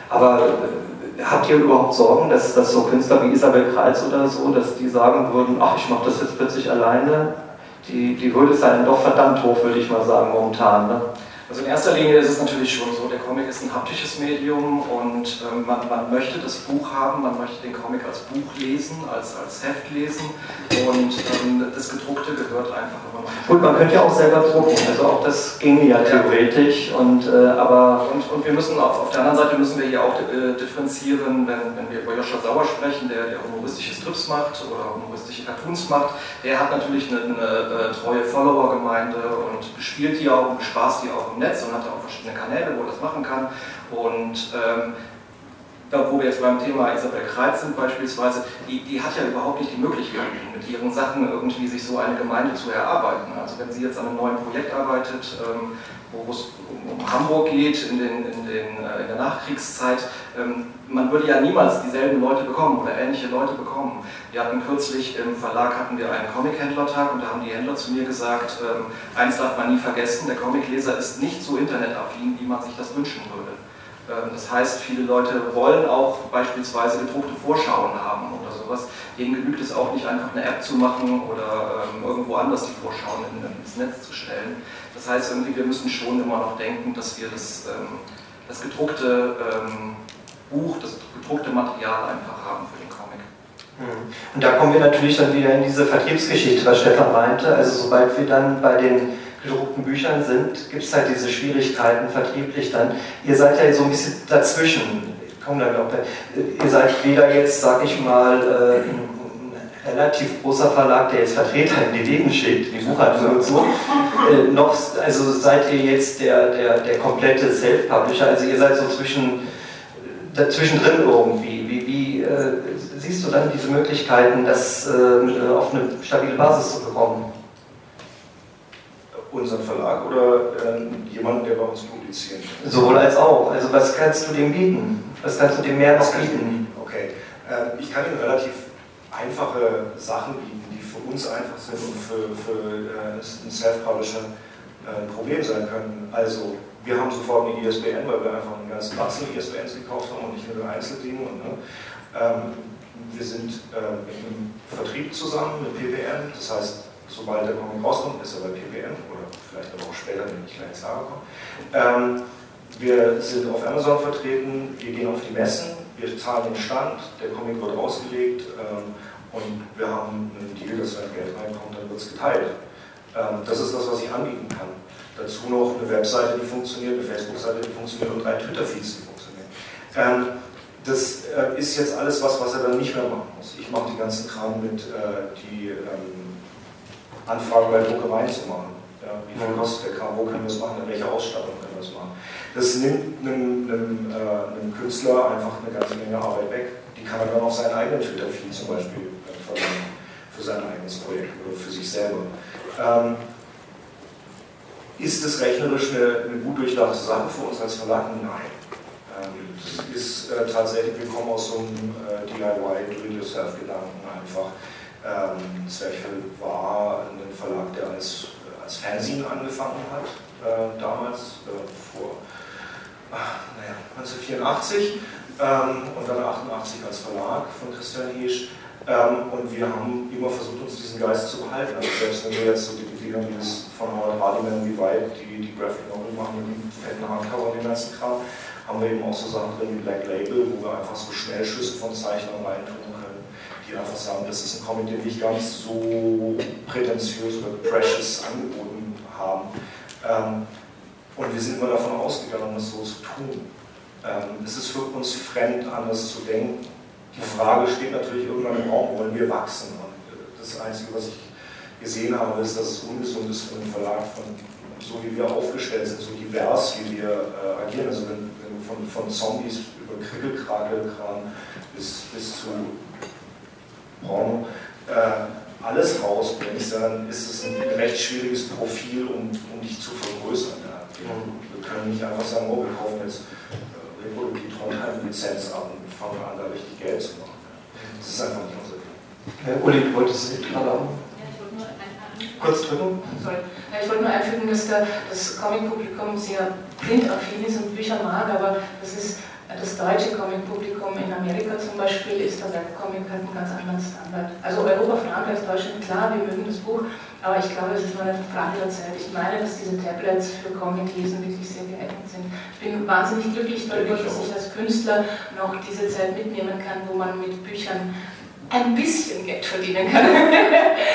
Aber äh, habt ihr überhaupt Sorgen, dass, dass so Künstler wie Isabel Kreuz oder so, dass die sagen würden, ach, ich mache das jetzt plötzlich alleine? Die, die Hürde ist dann doch verdammt hoch, würde ich mal sagen, momentan. Ne? Also in erster Linie ist es natürlich schon Comic ist ein haptisches Medium und ähm, man, man, möchte das Buch haben, man möchte den Comic als Buch lesen, als, als Heft lesen und ähm, das Gedruckte gehört einfach immer noch. Gut, man könnte ja auch selber drucken, also auch das ginge ja theoretisch und äh, aber... Und, und wir müssen auf, auf der anderen Seite müssen wir hier auch äh, differenzieren, wenn, wenn wir über Joscha Sauer sprechen, der, der humoristische Strips macht oder humoristische Cartoons macht, der hat natürlich eine, eine, eine treue Follower-Gemeinde und bespielt die auch und bespaßt die auch Netz und hat auch verschiedene Kanäle, wo er das machen kann. Und ähm, da, wo wir jetzt beim Thema Isabel Kreitz sind beispielsweise, die, die hat ja überhaupt nicht die Möglichkeit, mit ihren Sachen irgendwie sich so eine Gemeinde zu erarbeiten. Also wenn sie jetzt an einem neuen Projekt arbeitet, ähm, wo es um Hamburg geht in, den, in, den, äh, in der Nachkriegszeit, ähm, man würde ja niemals dieselben Leute bekommen oder ähnliche Leute bekommen. Wir hatten kürzlich im Verlag hatten wir einen Comic-Händlertag und da haben die Händler zu mir gesagt, ähm, eins darf man nie vergessen, der Comicleser ist nicht so internetaffin, wie man sich das wünschen würde. Ähm, das heißt, viele Leute wollen auch beispielsweise gedruckte Vorschauen haben sowas. Denen genügt es auch nicht einfach eine App zu machen oder ähm, irgendwo anders die Vorschauen ins Netz zu stellen. Das heißt, irgendwie, wir müssen schon immer noch denken, dass wir das, ähm, das gedruckte Buch, das gedruckte Material einfach haben für den Comic. Hm. Und da kommen wir natürlich dann wieder in diese Vertriebsgeschichte, was Stefan meinte. Also sobald wir dann bei den gedruckten Büchern sind, gibt es halt diese Schwierigkeiten vertrieblich dann. Ihr seid ja so ein bisschen dazwischen. Noch. Ihr seid weder jetzt, sag ich mal, äh, ein relativ großer Verlag, der jetzt Vertreter in die Läden schickt, die Buchhandlung und so, äh, noch, also seid ihr jetzt der, der, der komplette Self-Publisher, also ihr seid so zwischen, dazwischendrin irgendwie. Wie, wie äh, siehst du dann diese Möglichkeiten, das äh, auf eine stabile Basis zu bekommen? Unseren Verlag oder äh, jemanden, der bei uns publiziert? Sowohl als auch. Also was kannst du dem bieten? Was kannst du dem mehr noch bieten? Okay. Äh, ich kann ihm relativ einfache Sachen bieten, die für uns einfach sind und für, für äh, einen Self-Publisher äh, ein Problem sein können. Also wir haben sofort eine ISBN, weil wir einfach einen ganzen Batzen ISBNs gekauft haben und nicht nur Einzeldinge. Und, ne? ähm, wir sind äh, im Vertrieb zusammen mit PPN, das heißt, sobald der Comic rauskommt, ist er bei PPN oder vielleicht aber auch später, wenn ich gleich sage, komme. Ähm, wir sind auf Amazon vertreten, wir gehen auf die Messen, wir zahlen den Stand, der Comic wird ausgelegt ähm, und wir haben einen Deal, dass wenn Geld reinkommt, dann wird es geteilt. Ähm, das ist das, was ich anbieten kann. Dazu noch eine Webseite, die funktioniert, eine Facebook-Seite, die funktioniert und drei Twitter-Feeds, die funktionieren. Ähm, das äh, ist jetzt alles was, was er dann nicht mehr machen muss. Ich mache die ganzen Kram mit, äh, die ähm, Anfragen bei Druckereien zu machen. Ja, wie viel kostet der Kram, wo können wir es machen, in welcher Ausstattung können wir es machen. Das nimmt einem, einem, äh, einem, Künstler einfach eine ganze Menge Arbeit weg. Die kann er dann auf seinen eigenen Twitter-Feed zum Beispiel äh, verwenden, für sein eigenes Projekt oder für sich selber. Ähm, ist es rechnerisch eine, eine, gut durchdachte Sache für uns als Verlag? Nein. Ähm, das ist äh, tatsächlich, wir kommen aus so einem äh, DIY, Do-it-yourself-Gedanken einfach. Ähm, Zwerchfell war ein Verlag, der als, als Fernsehen angefangen hat, äh, damals, äh, vor ach, naja, 1984 ähm, und dann 88 als Verlag von Christian Heesch. Ähm, und wir haben immer versucht, uns diesen Geist zu behalten. Also selbst wenn wir jetzt so die Dinger wie das von Howard Hardiman, wie weit die, die Graphic Novel machen mit dem fetten Hardcover und dem ganzen Kram, haben wir eben auch so Sachen drin wie Black Label, wo wir einfach so Schnellschüsse von Zeichnern reintun die einfach sagen, das ist ein Comic, den nicht ganz so prätentiös oder precious angeboten haben. Ähm, und wir sind immer davon ausgegangen, das so zu tun. Ähm, es ist für uns fremd, anders zu denken die Frage steht natürlich irgendwann im Raum, wollen wir wachsen? Und das Einzige, was ich gesehen habe, ist, dass es ungesund ist für einen Verlag von so wie wir aufgestellt sind, so divers, wie wir äh, agieren. Also wenn, wenn von, von Zombies über Krickelkrakelkram bis, bis zu Porno äh, alles rausbringst, dann ist es ein recht schwieriges Profil, um, um dich zu vergrößern. Ja. Wir, wir, können nicht einfach sagen, oh, wir kaufen jetzt äh, Republik Trondheim-Lizenz ab und fangen an, da richtig Geld zu machen. Ja. Das ist einfach nicht unser Ding. Äh, Uli, du wolltest gerade auch kurz drücken? Sorry. Ich wollte nur einfügen, dass das Comic-Publikum sehr printaffin ist und Bücher mag, aber das ist das deutsche Comic-Publikum in Amerika zum Beispiel ist der Webcomic halt ein ganz anderen Standard. Also Europa, Frankreich, Deutschland, klar, wir mögen das Buch, aber ich glaube, es ist nur eine Frage der Zeit. Ich meine, dass diese Tablets für Comic-Lesen wirklich sehr geeignet sind. Ich bin wahnsinnig glücklich darüber, dass ich als Künstler noch diese Zeit mitnehmen kann, wo man mit Büchern ein bisschen Geld verdienen kann.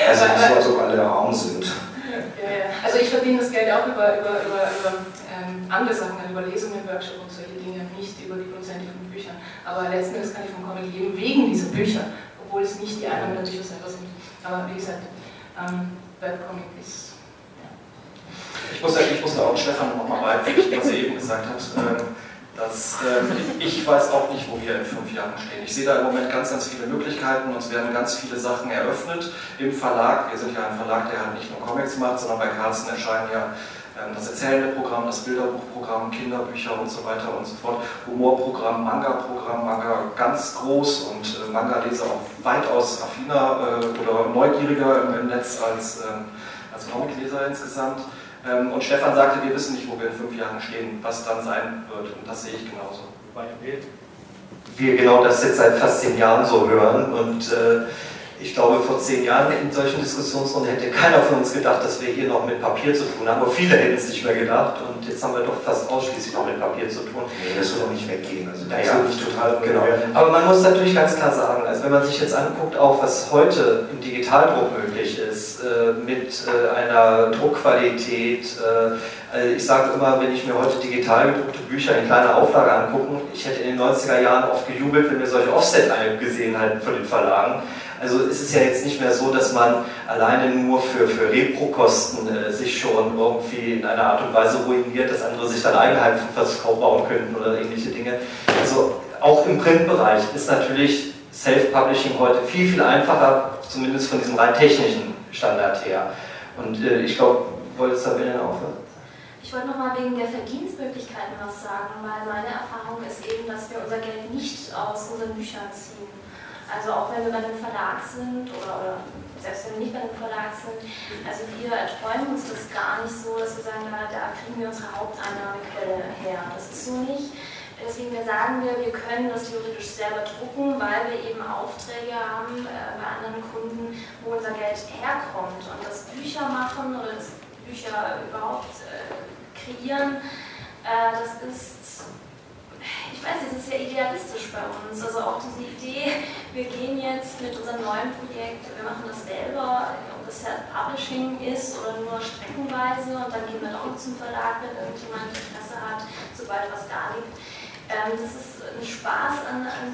Also, so, als ob alle arm sind. Ja, ja. Also ich verdiene das Geld auch über, über, über, über ähm, andere Sachen, über Lesungen, Workshops und solche Dinge, nicht über die Prozente von Büchern. Aber letzten Endes kann ich vom Comic leben wegen dieser Bücher, obwohl es nicht die Einnahmen der Bücher selber sind. Aber wie gesagt, ähm, Webcomic ist. Ich, muss, ich muss da auch Stefan nochmal beipflichten, was er eben gesagt hat. Ähm, das, äh, ich weiß auch nicht, wo wir in fünf Jahren stehen. Ich sehe da im Moment ganz, ganz viele Möglichkeiten. Uns werden ganz viele Sachen eröffnet im Verlag. Wir sind ja ein Verlag, der halt nicht nur Comics macht, sondern bei Carlsen erscheinen ja ähm, das erzählende Programm, das Bilderbuchprogramm, Kinderbücher und so weiter und so fort, Humorprogramm, Manga-Programm, Manga ganz groß und äh, Manga-Leser auch weitaus affiner äh, oder neugieriger im, im Netz als, äh, als Comic-Leser insgesamt. Ähm, und Stefan sagte, wir wissen nicht, wo wir in fünf Jahren stehen, was dann sein wird. Und das sehe ich genauso. Wir genau das jetzt seit fast zehn Jahren so hören und äh, ich glaube, vor zehn Jahren in solchen Diskussionsrunden hätte keiner von uns gedacht, dass wir hier noch mit Papier zu tun haben. Aber viele hätten es nicht mehr gedacht. Und jetzt haben wir doch fast ausschließlich noch mit Papier zu tun. Nee, das wird auch nicht weggehen. Also das ja, nicht total genau. Aber man muss natürlich ganz klar sagen, also wenn man sich jetzt anguckt, auch was heute im Digitaldruck möglich ist, äh, mit äh, einer Druckqualität, äh, also ich sage immer, wenn ich mir heute digital gedruckte Bücher in kleiner Auflage angucke, ich hätte in den 90er Jahren oft gejubelt, wenn wir solche Offset gesehen hätten von den Verlagen. Also ist es ja jetzt nicht mehr so, dass man alleine nur für, für Repro-Kosten äh, sich schon irgendwie in einer Art und Weise ruiniert, dass andere sich dann Eigenheimverkauf bauen könnten oder ähnliche Dinge. Also auch im Printbereich ist natürlich Self-Publishing heute viel, viel einfacher, zumindest von diesem rein technischen Standard her. Und äh, ich glaube, wolltest wieder aufhören? Ich wollte nochmal wegen der Verdienstmöglichkeiten was sagen, weil meine Erfahrung ist eben, dass wir unser Geld nicht aus unseren Büchern ziehen. Also auch wenn wir bei einem Verlag sind oder, oder selbst wenn wir nicht bei einem Verlag sind, also wir erträumen uns das gar nicht so, dass wir sagen, na, da kriegen wir unsere Haupteinnahmequelle her. Das ist so nicht. Deswegen sagen wir, wir können das theoretisch selber drucken, weil wir eben Aufträge haben äh, bei anderen Kunden, wo unser Geld herkommt. Und das Bücher machen oder das Bücher überhaupt äh, kreieren, äh, das ist weiß nicht, es ist sehr idealistisch bei uns. Also auch diese Idee, wir gehen jetzt mit unserem neuen Projekt, wir machen das selber, ob das Self-Publishing ist oder nur streckenweise und dann gehen wir doch zum Verlag, wenn irgendjemand Interesse hat, sobald was da liegt. Ähm, das ist ein Spaß an, an,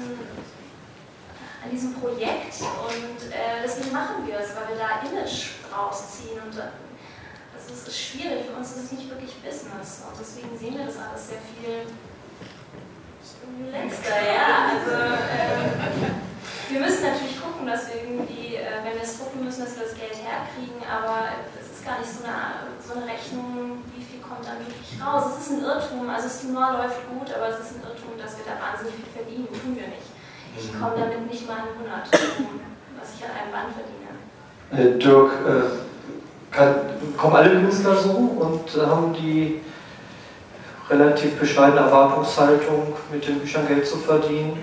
an diesem Projekt und äh, deswegen machen wir es, weil wir da Image rausziehen und ist, ist schwierig, für uns ist es nicht wirklich Business und deswegen sehen wir das alles sehr viel letzter, ja. Also äh, wir müssen natürlich gucken, dass wir irgendwie, äh, wenn wir es drucken müssen, dass wir das Geld herkriegen, aber es ist gar nicht so eine, so eine Rechnung, wie viel kommt dann wirklich raus. Es ist ein Irrtum, also Stimor läuft gut, aber es ist ein Irrtum, dass wir da wahnsinnig viel verdienen, tun wir nicht. Ich komme damit nicht mal in 100, was ich an einem Band verdiene. Äh, Dirk, äh, kann, kommen alle Künstler so und äh, haben die relativ bescheidene Erwartungshaltung, mit den Büchern Geld zu verdienen?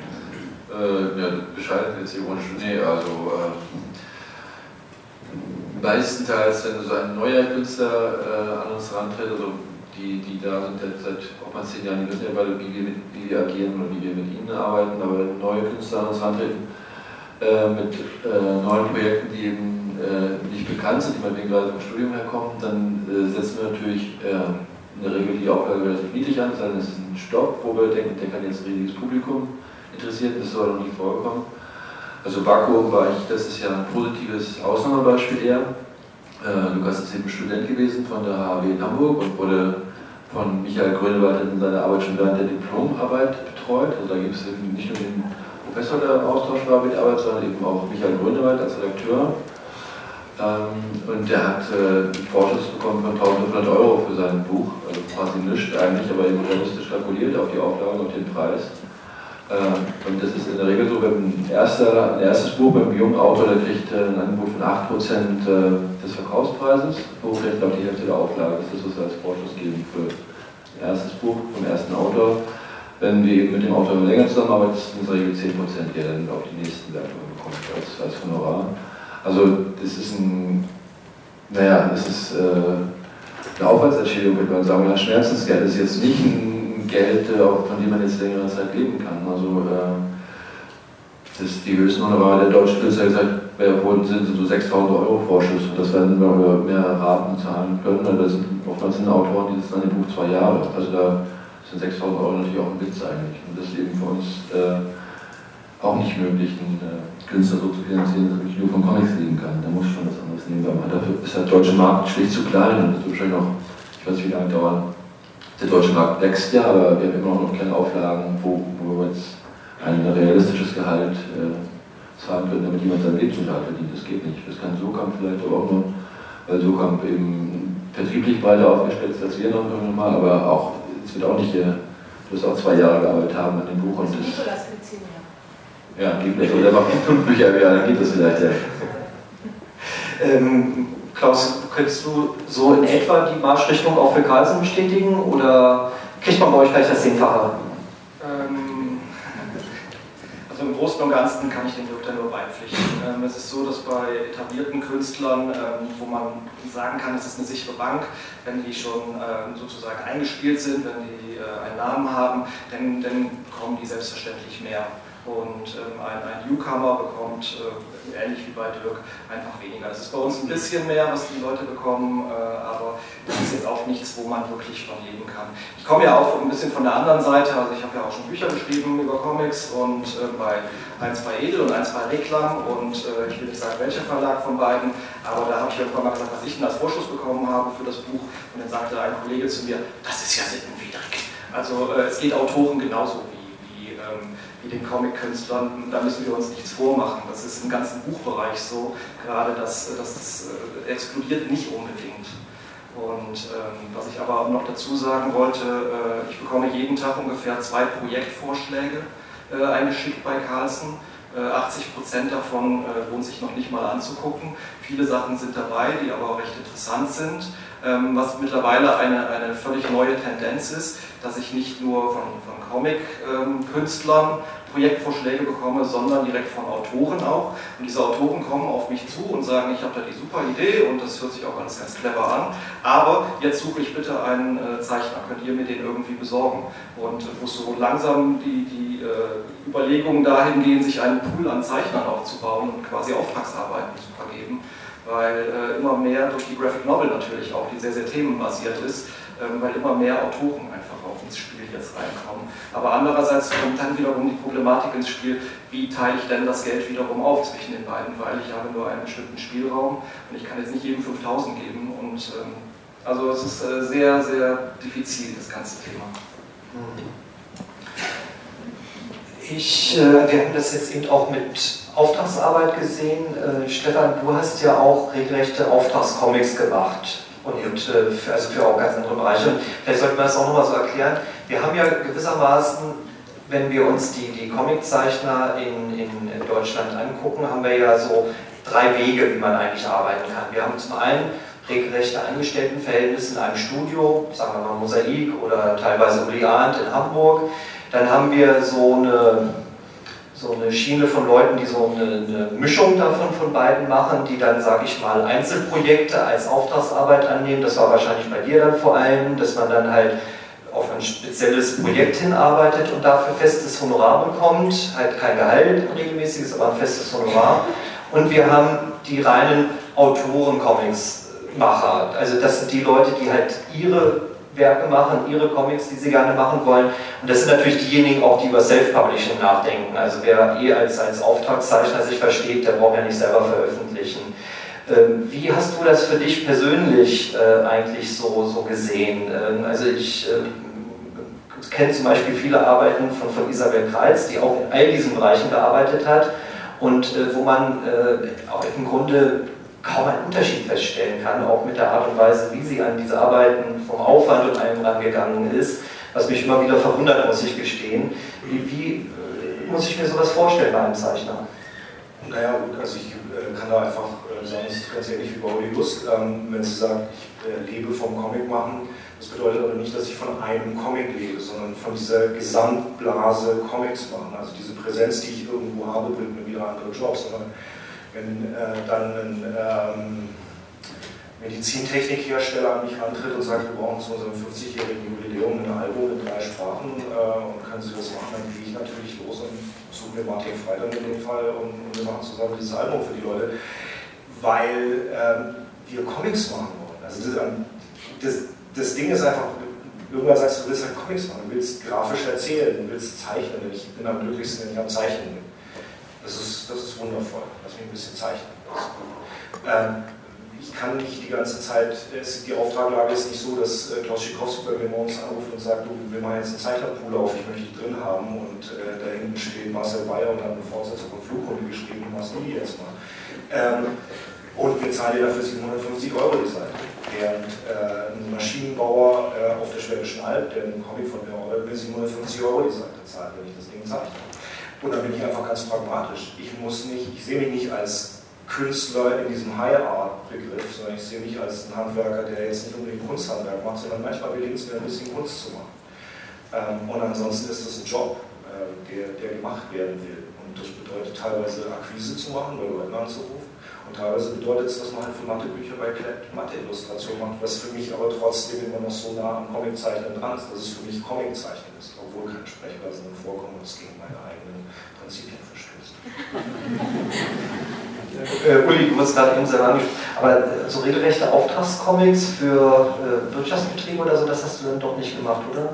Äh, ja, bescheiden jetzt ironisch. Nee, also äh, meistenteils, wenn so ein neuer Künstler äh, an uns rantritt, also die, die da sind jetzt seit auch mal zehn Jahren, wissen ja wie wir, mit, wie wir agieren oder wie wir mit ihnen arbeiten, aber wenn neue Künstler an uns rantreten, äh, mit äh, neuen Projekten, die eben äh, nicht bekannt sind, die meinetwegen gerade vom Studium herkommen, dann äh, setzen wir natürlich äh, in der Regel die Auflage relativ niedrig an, sondern ist ein Stopp, wo wir denken, der kann jetzt ein riesiges Publikum interessieren, das soll noch nie vorkommen. Also Vakuum war ich, das ist ja ein positives Ausnahmebeispiel eher. Äh, Lukas ist eben Student gewesen von der HW in Hamburg und wurde von Michael Grönewald in seiner Arbeit schon während der Diplomarbeit betreut. Also da gibt es eben nicht nur den Professor, der im Austausch war mit der Arbeit, sondern eben auch Michael Grönewald als Redakteur. Ähm, und der hat äh, einen Vorschuss bekommen von 1500 Euro für sein Buch, also quasi nichts eigentlich, aber eben realistisch kalkuliert auf die Auflage und den Preis. Ähm, und das ist in der Regel so, wenn ein, erster, ein erstes Buch beim jungen Autor, der kriegt äh, ein Angebot von 8% äh, des Verkaufspreises, kriegt glaube die Hälfte der Auflage, das ist was wir als Vorschuss geben für ein erstes Buch vom ersten Autor. Wenn wir eben mit dem Autor länger zusammenarbeiten, es in der Regel 10%, die er dann auf die nächsten Werke bekommt als, als Honorar. Also das ist ein, naja, das ist äh, eine Aufwandsentschädigung, könnte man sagen. Das Schmerzensgeld ist jetzt nicht ein Geld, äh, von dem man jetzt längere Zeit leben kann. Also äh, das die höchsten Honorare der deutschen Künstler gesagt, wurden sind so 6000 Euro Vorschuss und das werden wir mehrere Raten zahlen können. Da sind oftmals sind Autoren, die sitzen an dem Buch zwei Jahre. Also da sind 6000 Euro natürlich auch ein Witz eigentlich. Und das ist eben uns äh, auch nicht möglich, einen äh, Künstler so zu finanzieren, dass er wirklich nur von Comics leben kann. Da muss schon was anderes nehmen, weil dafür ist der deutsche Markt schlicht zu klein und das wird wahrscheinlich noch, ich weiß nicht, wie lange dauern. Der deutsche Markt wächst ja, aber wir haben immer noch keine Auflagen, wo, wo wir jetzt ein realistisches Gehalt äh, zahlen können, damit jemand sein Lebensunterhalt verdient. Das geht nicht. Das kann Sokamp vielleicht aber auch nur, weil Sokamp eben vertrieblich breiter aufgestellt ist als wir noch mal, aber auch, es wird auch nicht, du wirst auch zwei Jahre gearbeitet haben an dem Buch. Und das, ja, geht nicht. Oder macht fünf Bücher im Jahr, dann geht das vielleicht, ja. Ähm, Klaus, könntest du so in etwa die Marschrichtung auch für Carlsen bestätigen oder kriegt man bei euch gleich das Zehnfache? Ähm, also im Großen und Ganzen kann ich dem Doktor nur beipflichten. Ähm, es ist so, dass bei etablierten Künstlern, ähm, wo man sagen kann, es ist eine sichere Bank, wenn die schon sozusagen eingespielt sind, wenn die äh, einen Namen haben, dann, dann kommen die selbstverständlich mehr und ähm, ein, ein, Newcomer bekommt, äh, ähnlich wie bei Dirk, einfach weniger. Das ist bei uns ein bisschen mehr, was die Leute bekommen, äh, aber das ist jetzt auch nichts, wo man wirklich von leben kann. Ich komme ja auch ein bisschen von der anderen Seite, also ich habe ja auch schon Bücher geschrieben über Comics und äh, bei eins bei Edel und eins bei Reklam und ich will nicht sagen, welcher Verlag von beiden, aber da habe ich irgendwann mal gesagt, was ich denn als Vorschuss bekommen habe für das Buch und dann sagte ein Kollege zu mir, das ist ja sittenwidrig. Also es geht Autoren genauso wie, wie ähm, wie den Comic-Künstlern, da müssen wir uns nichts vormachen. Das ist im ganzen Buchbereich so, gerade dass, dass das äh, explodiert nicht unbedingt. Und ähm, was ich aber noch dazu sagen wollte, äh, ich bekomme jeden Tag ungefähr zwei Projektvorschläge äh, eingeschickt bei Carlsen. 80 äh, Prozent davon äh, lohnt sich noch nicht mal anzugucken. Viele Sachen sind dabei, die aber auch recht interessant sind. Ähm, was mittlerweile eine, eine völlig neue Tendenz ist, dass ich nicht nur von, von Comic-Künstlern Projektvorschläge bekomme, sondern direkt von Autoren auch. Und diese Autoren kommen auf mich zu und sagen, ich habe da die super Idee und das hört sich auch alles ganz clever an, aber jetzt suche ich bitte einen äh, Zeichner, könnt ihr mir den irgendwie besorgen? Und wo so langsam die, die äh, Überlegungen dahin gehen, sich einen Pool an Zeichnern aufzubauen und quasi Auftragsarbeiten zu vergeben, weil äh, immer mehr durch die Graphic Novel natürlich auch, die sehr, sehr themenbasiert ist, ähm, weil immer mehr Autoren einfach auch ins Spiel jetzt reinkommen. Aber andererseits kommt dann wiederum die Problematik ins Spiel, wie teile ich denn das Geld wiederum auf zwischen den beiden, weil ich habe nur einen bestimmten Spielraum und ich kann jetzt nicht jedem 5000 geben. Und ähm, also es ist äh, sehr, sehr diffizil, das ganze Thema. Ich, äh, wir haben das jetzt eben auch mit Auftragsarbeit gesehen. Äh, Stefan, du hast ja auch regelrechte Auftragscomics gemacht. Und äh, für, also für auch ganz andere Bereiche. Vielleicht sollten wir das auch nochmal so erklären. Wir haben ja gewissermaßen, wenn wir uns die, die Comiczeichner in, in, in Deutschland angucken, haben wir ja so drei Wege, wie man eigentlich arbeiten kann. Wir haben zum einen regelrechte Angestelltenverhältnisse in einem Studio, sagen wir mal Mosaik oder teilweise Obliant in Hamburg. Dann haben wir so eine so eine Schiene von Leuten, die so eine, eine Mischung davon von beiden machen, die dann, sage ich mal, Einzelprojekte als Auftragsarbeit annehmen. Das war wahrscheinlich bei dir dann vor allem, dass man dann halt auf ein spezielles Projekt hinarbeitet und dafür festes Honorar bekommt, halt kein Gehalt, regelmäßiges, aber ein festes Honorar. Und wir haben die reinen Autoren-Comics-Macher. Also das sind die Leute, die halt ihre Werke machen, ihre Comics, die sie gerne machen wollen. Und das sind natürlich diejenigen auch, die über Self-Publishing nachdenken. Also wer eh als, als Auftragszeichner sich versteht, der braucht ja nicht selber veröffentlichen. Ähm, wie hast du das für dich persönlich äh, eigentlich so, so gesehen? Ähm, also ich äh, kenne zum Beispiel viele Arbeiten von, von Isabel Kreitz, die auch in all diesen Bereichen gearbeitet hat und äh, wo man auch im Grunde kaum einen Unterschied feststellen kann, auch mit der Art und Weise, wie sie an diese Arbeiten vom Aufwand und allem rangegangen ist, was mich immer wieder verwundert, muss ich gestehen. Wie, wie äh, muss ich mir sowas vorstellen bei einem Zeichner? Naja, gut, also ich äh, kann da einfach äh, sagen, es ist ganz ähnlich wie bei Lust, ähm, wenn sie sagt, ich lebe vom Comic machen. Das bedeutet aber nicht, dass ich von einem Comic lebe, sondern von dieser Gesamtblase Comics machen. Also diese Präsenz, die ich irgendwo habe, bringt mir wieder andere Jobs. Sondern wenn äh, dann ein ähm, Medizintechnikhersteller an mich antritt und sagt, wir brauchen zu unserem 50-jährigen Jubiläum ein Album in drei Sprachen äh, und können Sie das machen, dann gehe ich natürlich los und suche mir Martin Freitag in dem Fall und, und, wir machen zusammen dieses Album für die Leute, weil ähm, wir Comics machen wollen. Also das, das, das Ding ist einfach, irgendwann sagst du, du willst halt Comics machen, du willst grafisch erzählen, du willst zeichnen. Ich bin am glücklichsten, wenn ich am Zeichnen bin. Das ist, das ist wundervoll. Mich ein bisschen zeichnen. Ähm, ich kann nicht die ganze Zeit, die Auftraglage ist nicht so, dass äh, Klaus Schikowski bei mir morgens anruft und sagt, du, wir machen jetzt einen Zeichnerpool auf, ich möchte dich drin haben und äh, da hinten steht Marcel Bayer und hat eine Fortsetzung von Flughunde geschrieben, du machst die jetzt mal. Ähm, und wir zahlen dir dafür 750 Euro die Seite. Während äh, ein Maschinenbauer äh, auf der Schwäbischen Alb, der einen Comic von mir ordert, mir 750 Euro die Seite zahlt, wenn ich das Ding zeichne. Und da bin ich einfach ganz pragmatisch. Ich muss nicht, ich sehe mich nicht als Künstler in diesem High-Art-Begriff, sondern ich sehe mich als ein Handwerker, der jetzt nicht unbedingt Kunsthandwerk macht, sondern manchmal gelingt es mir ein bisschen Kunst zu machen. Ähm, und ansonsten ist das ein Job, äh, der, der gemacht werden will. Und das bedeutet teilweise Akquise zu machen, bei Leuten anzurufen. Und teilweise bedeutet es, dass man halt für Mathebücher bei Klett Mathe-Illustration macht, was für mich aber trotzdem immer noch so nah am Comiczeichnen dran ist, dass es für mich Comiczeichnen ist, obwohl keine Sprechweisen vorkommen und es gegen meine eigenen Prinzipien verstößt. Äh, Uli, du musst gerade eben selber angesprochen, aber äh, so regelrechte Auftragscomics für äh, Wirtschaftsbetriebe oder so, das hast du dann doch nicht gemacht, oder?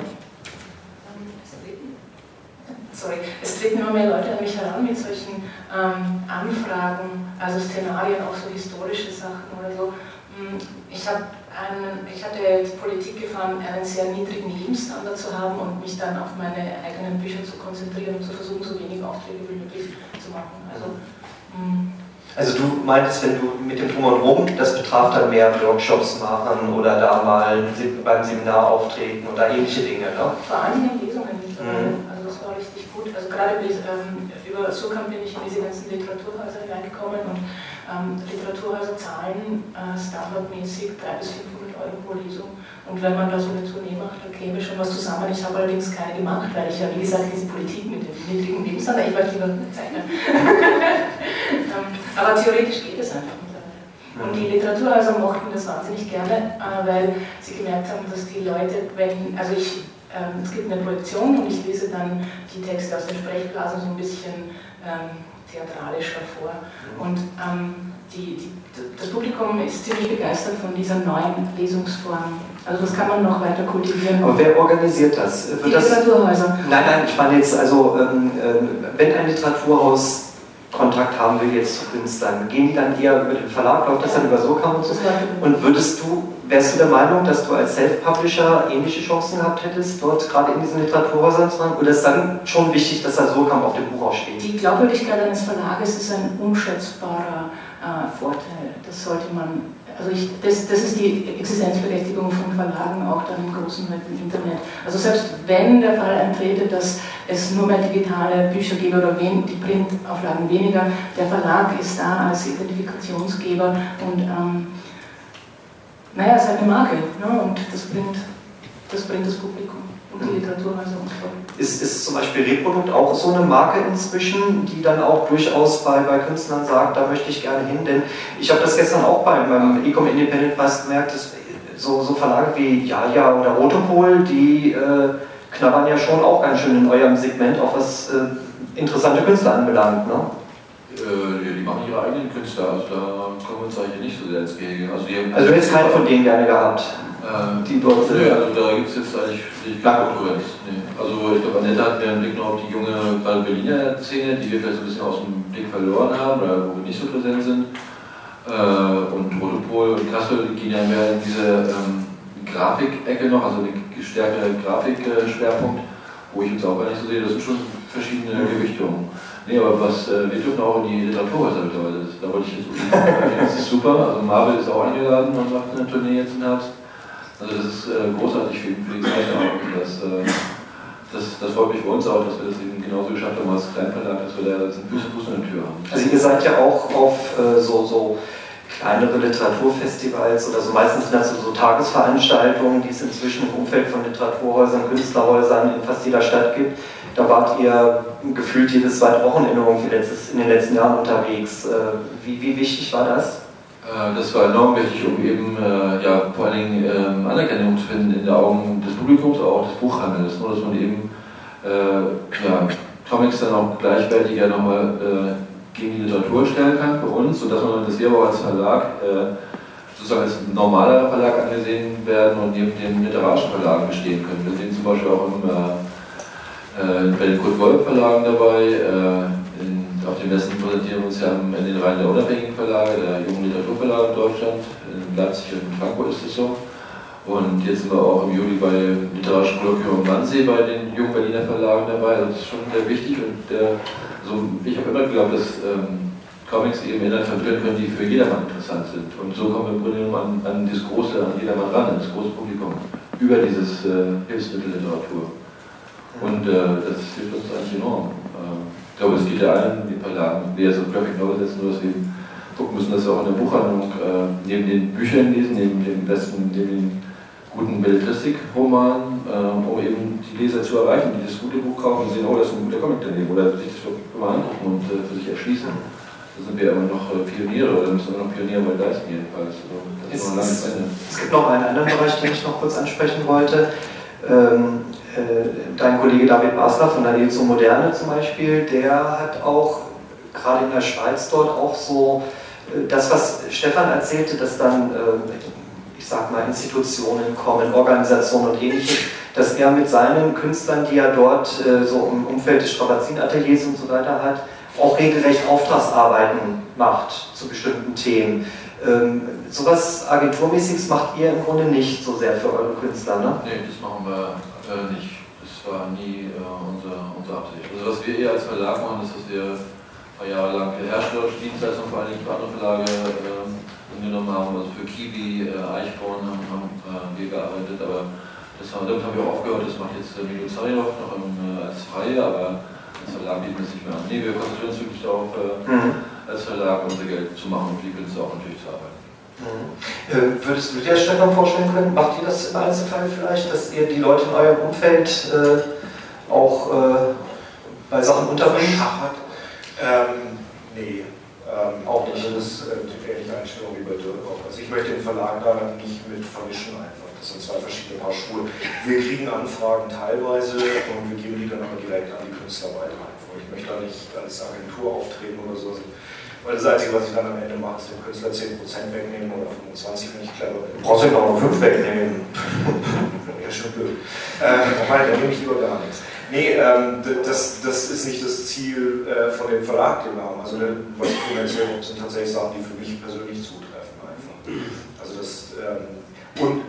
Sorry, es treten immer mehr Leute an mich heran mit solchen ähm, Anfragen, also Szenarien, auch so historische Sachen oder so. Hm, ich, einen, ich hatte jetzt Politik gefahren, einen sehr niedrigen Lebensstandard zu haben und mich dann auf meine eigenen Bücher zu konzentrieren und zu versuchen, so wenig Aufträge wie möglich zu machen. Also, hm, also du meintest, wenn du mit dem Drum und Rum, das betraf dann mehr Workshops machen oder da mal beim Seminar auftreten oder ähnliche Dinge, ne? Vor allem in Lesungen. Mhm. Also gerade ähm, über Surkamp bin ich in diese ganzen Literaturhäuser reingekommen und ähm, Literaturhäuser zahlen äh, standardmäßig 300 bis 500 Euro pro Lesung. Und wenn man da so eine Tournee macht, dann käme schon was zusammen. Ich habe allerdings keine gemacht, weil ich ja, wie gesagt, diese Politik mit dem niedrigen Lebensstandard, ich wollte lieber zeichnen. ähm, aber theoretisch geht es einfach. Und die Literaturhäuser mochten das wahnsinnig gerne, äh, weil sie gemerkt haben, dass die Leute, wenn, also ich, es gibt eine Projektion und ich lese dann die Texte aus den Sprechblasen so ein bisschen ähm, theatralisch hervor. Und ähm, die, die, das Publikum ist ziemlich begeistert von dieser neuen Lesungsform. Also das kann man noch weiter kultivieren. Aber wer organisiert das? Wird die das, Literaturhäuser. Nein, nein, ich meine jetzt, also ähm, ähm, wenn ein Literaturhaus Kontakt haben will jetzt zu Künstlern, gehen die dann eher über den Verlag, läuft das dann über SOCAM und so? Und würdest du, wärst du der Meinung, dass du als Self-Publisher ähnliche Chancen gehabt hättest, dort gerade in diesen Literaturhäusern zu machen? Oder ist dann schon wichtig, dass da SOCAM auf dem Buch auch steht? Die Glaubwürdigkeit eines Verlages ist ein unschätzbarer äh, Vorteil. Das sollte man also ich, das, das ist die Existenzberechtigung von Verlagen auch dann im großen Internet. Also selbst wenn der Fall eintrete, dass es nur mehr digitale Bücher gäbe oder wen, die Printauflagen weniger, der Verlag ist da als Identifikationsgeber und ähm, naja, ist eine Marke ne? und das bringt, das bringt das Publikum und die Literatur also ist, ist zum Beispiel Reprodukt auch so eine Marke inzwischen, die dann auch durchaus bei, bei Künstlern sagt, da möchte ich gerne hin? Denn ich habe das gestern auch beim, beim Ecom Independent Preis gemerkt, dass so, so Verlage wie Jaja oder Rotopol, die äh, knabbern ja schon auch ganz schön in eurem Segment, auch was äh, interessante Künstler anbelangt. Ne? Äh, die machen ihre eigenen Künstler, also da kommen wir uns eigentlich nicht so sehr ins Gehege. Also, also du hättest keinen von denen gerne gehabt? Ähm, die dort sind. Nee, also da gibt es jetzt eigentlich keine Konkurrenz. Nee. Also ich glaube, Annette hat mehr einen Blick noch auf die junge, gerade Berliner Szene, die wir vielleicht so ein bisschen aus dem Blick verloren haben oder wo wir nicht so präsent sind. Äh, und Rotopol und Kassel gehen ja mehr in diese ähm, Grafikecke noch, also eine stärkere Grafikschwerpunkt, wo ich uns auch gar nicht so sehe. Das sind schon verschiedene mhm. Gewichtungen. Nee, aber was, äh, wir dürfen auch in die Literaturhäuser mittlerweile. Da wollte ich jetzt Das ist super. Also Marvel ist auch eingeladen und macht eine Tournee jetzt im Herbst. Also das ist äh, großartig für, für die Zeichner. Das, äh, das, das freut mich bei uns auch, dass wir das eben genauso geschafft haben als Kleinverlag, dass wir da jetzt einen Fuß in der Tür haben. Also ihr seid ja auch auf äh, so, so kleinere Literaturfestivals oder so, meistens sind das so, so Tagesveranstaltungen, die es inzwischen im Umfeld von Literaturhäusern, Künstlerhäusern in fast jeder Stadt gibt. Da wart ihr gefühlt jedes zweite Wochenende in den letzten Jahren unterwegs. Äh, wie, wie wichtig war das? Äh, das war enorm wichtig, um eben äh, ja, vor allen Dingen ähm, Anerkennung zu finden in den Augen des Publikums, aber auch des Buchhandels. Nur, dass man eben äh, ja, Comics dann auch gleichwertiger nochmal äh, gegen die Literatur stellen kann für uns, sodass man das wir aber als Verlag sozusagen als normaler Verlag angesehen werden und neben den literarischen Verlagen bestehen können. Wir sehen zum Beispiel auch im äh, bei den Kurt Wolf Verlagen dabei. Äh, auf den Messen präsentieren wir uns ja in den Reihen der unabhängigen Verlage, der jungen Literaturverlage in Deutschland. In Leipzig und Frankfurt ist es so. Und jetzt sind wir auch im Juli bei Literarischen Kolloquium am Wannsee bei den jungen Berliner Verlagen dabei. Also das ist schon sehr wichtig und der, also ich habe immer geglaubt, dass ähm, Comics eben Inhalte vermitteln können, die für jedermann interessant sind. Und so kommen wir im Grunde genommen an, an das große, an jedermann ran, an das große Publikum, über dieses äh, Hilfsmittel Literatur. Und äh, das hilft uns eigentlich enorm. Äh, ich glaube, es geht ja allen, die Verlagen, die ja so Graphic Novel setzen, nur wir gucken müssen, dass wir auch in der Buchhandlung äh, neben den Büchern lesen, neben den besten, neben den guten Belletristik-Romanen, äh, um eben die Leser zu erreichen, die das gute Buch kaufen und sehen, oh, das ist ein guter Comic daneben, oder sich das immer angucken und äh, für sich erschließen. Da sind wir immer noch äh, Pioniere, oder müssen wir noch Pioniere bei leisten jedenfalls. Also, es, es, es, gibt noch einen anderen Bereich, den ich noch kurz ansprechen wollte. Ähm, äh, dein Kollege David Basler von der Lezo Moderne zum Beispiel, der hat auch gerade in der Schweiz dort auch so äh, das, was Stefan erzählte, dass dann, äh, ich sag mal, Institutionen kommen, Organisationen und ähnliches, dass er mit seinen Künstlern, die er dort so im Umfeld des Strapazinateliers und so weiter hat, auch regelrecht Auftragsarbeiten macht zu bestimmten Themen. Ähm, sowas Agenturmäßiges macht ihr im Grunde nicht so sehr für eure Künstler, ne? Nee, das machen wir äh, nicht. Das war nie äh, unser, unsere Absicht. Also was wir eher als Verlag machen, ist, dass wir ein paar Jahre lang für herstellerische Dienstleistungen vor allem für andere Verlage äh, angenommen haben. Also für Kiwi, äh, Eichborn haben, haben äh, wir gearbeitet, aber das haben, damit haben wir auch aufgehört. Das macht jetzt äh, Milo Zarinov noch im, äh, als Freie, aber als Verlag bieten wir es nicht mehr an. Nee, wir konzentrieren uns wirklich darauf, mhm. als Verlag unser Geld zu machen und die Künstler auch natürlich zu arbeiten. Mhm. Äh, würdest du dir, Stefan, vorstellen können, macht ihr das im Einzelfall vielleicht, dass ihr die Leute in eurem Umfeld äh, auch äh, bei Sachen unterbringt? Ähm, nee, ähm, auch nicht. Also das ist äh, die ähnliche Einstellung wie bei Dirk auch. Also ich möchte den Verlag da nicht mit vermischen einfach. Das sind zwei verschiedene Paar Schuhe. Wir kriegen Anfragen teilweise und wir geben die dann aber direkt an die Künstler weiter. Ich möchte da nicht als Agentur auftreten oder so. Weil das Einzige, was ich dann am Ende mache, ist dem Künstler 10% wegnehmen oder 25, wenn ich clever bin. Brauchst du ja auch noch 5 wegnehmen. ja, schon blöd. Ähm, dann nehme ich lieber gar nichts. Nee, ähm, das, das ist nicht das Ziel äh, von dem Verlag, den wir haben. Also, was ich erzählt habe, sind tatsächlich Sachen, die für mich persönlich zutreffen. Einfach. Also das, ähm, und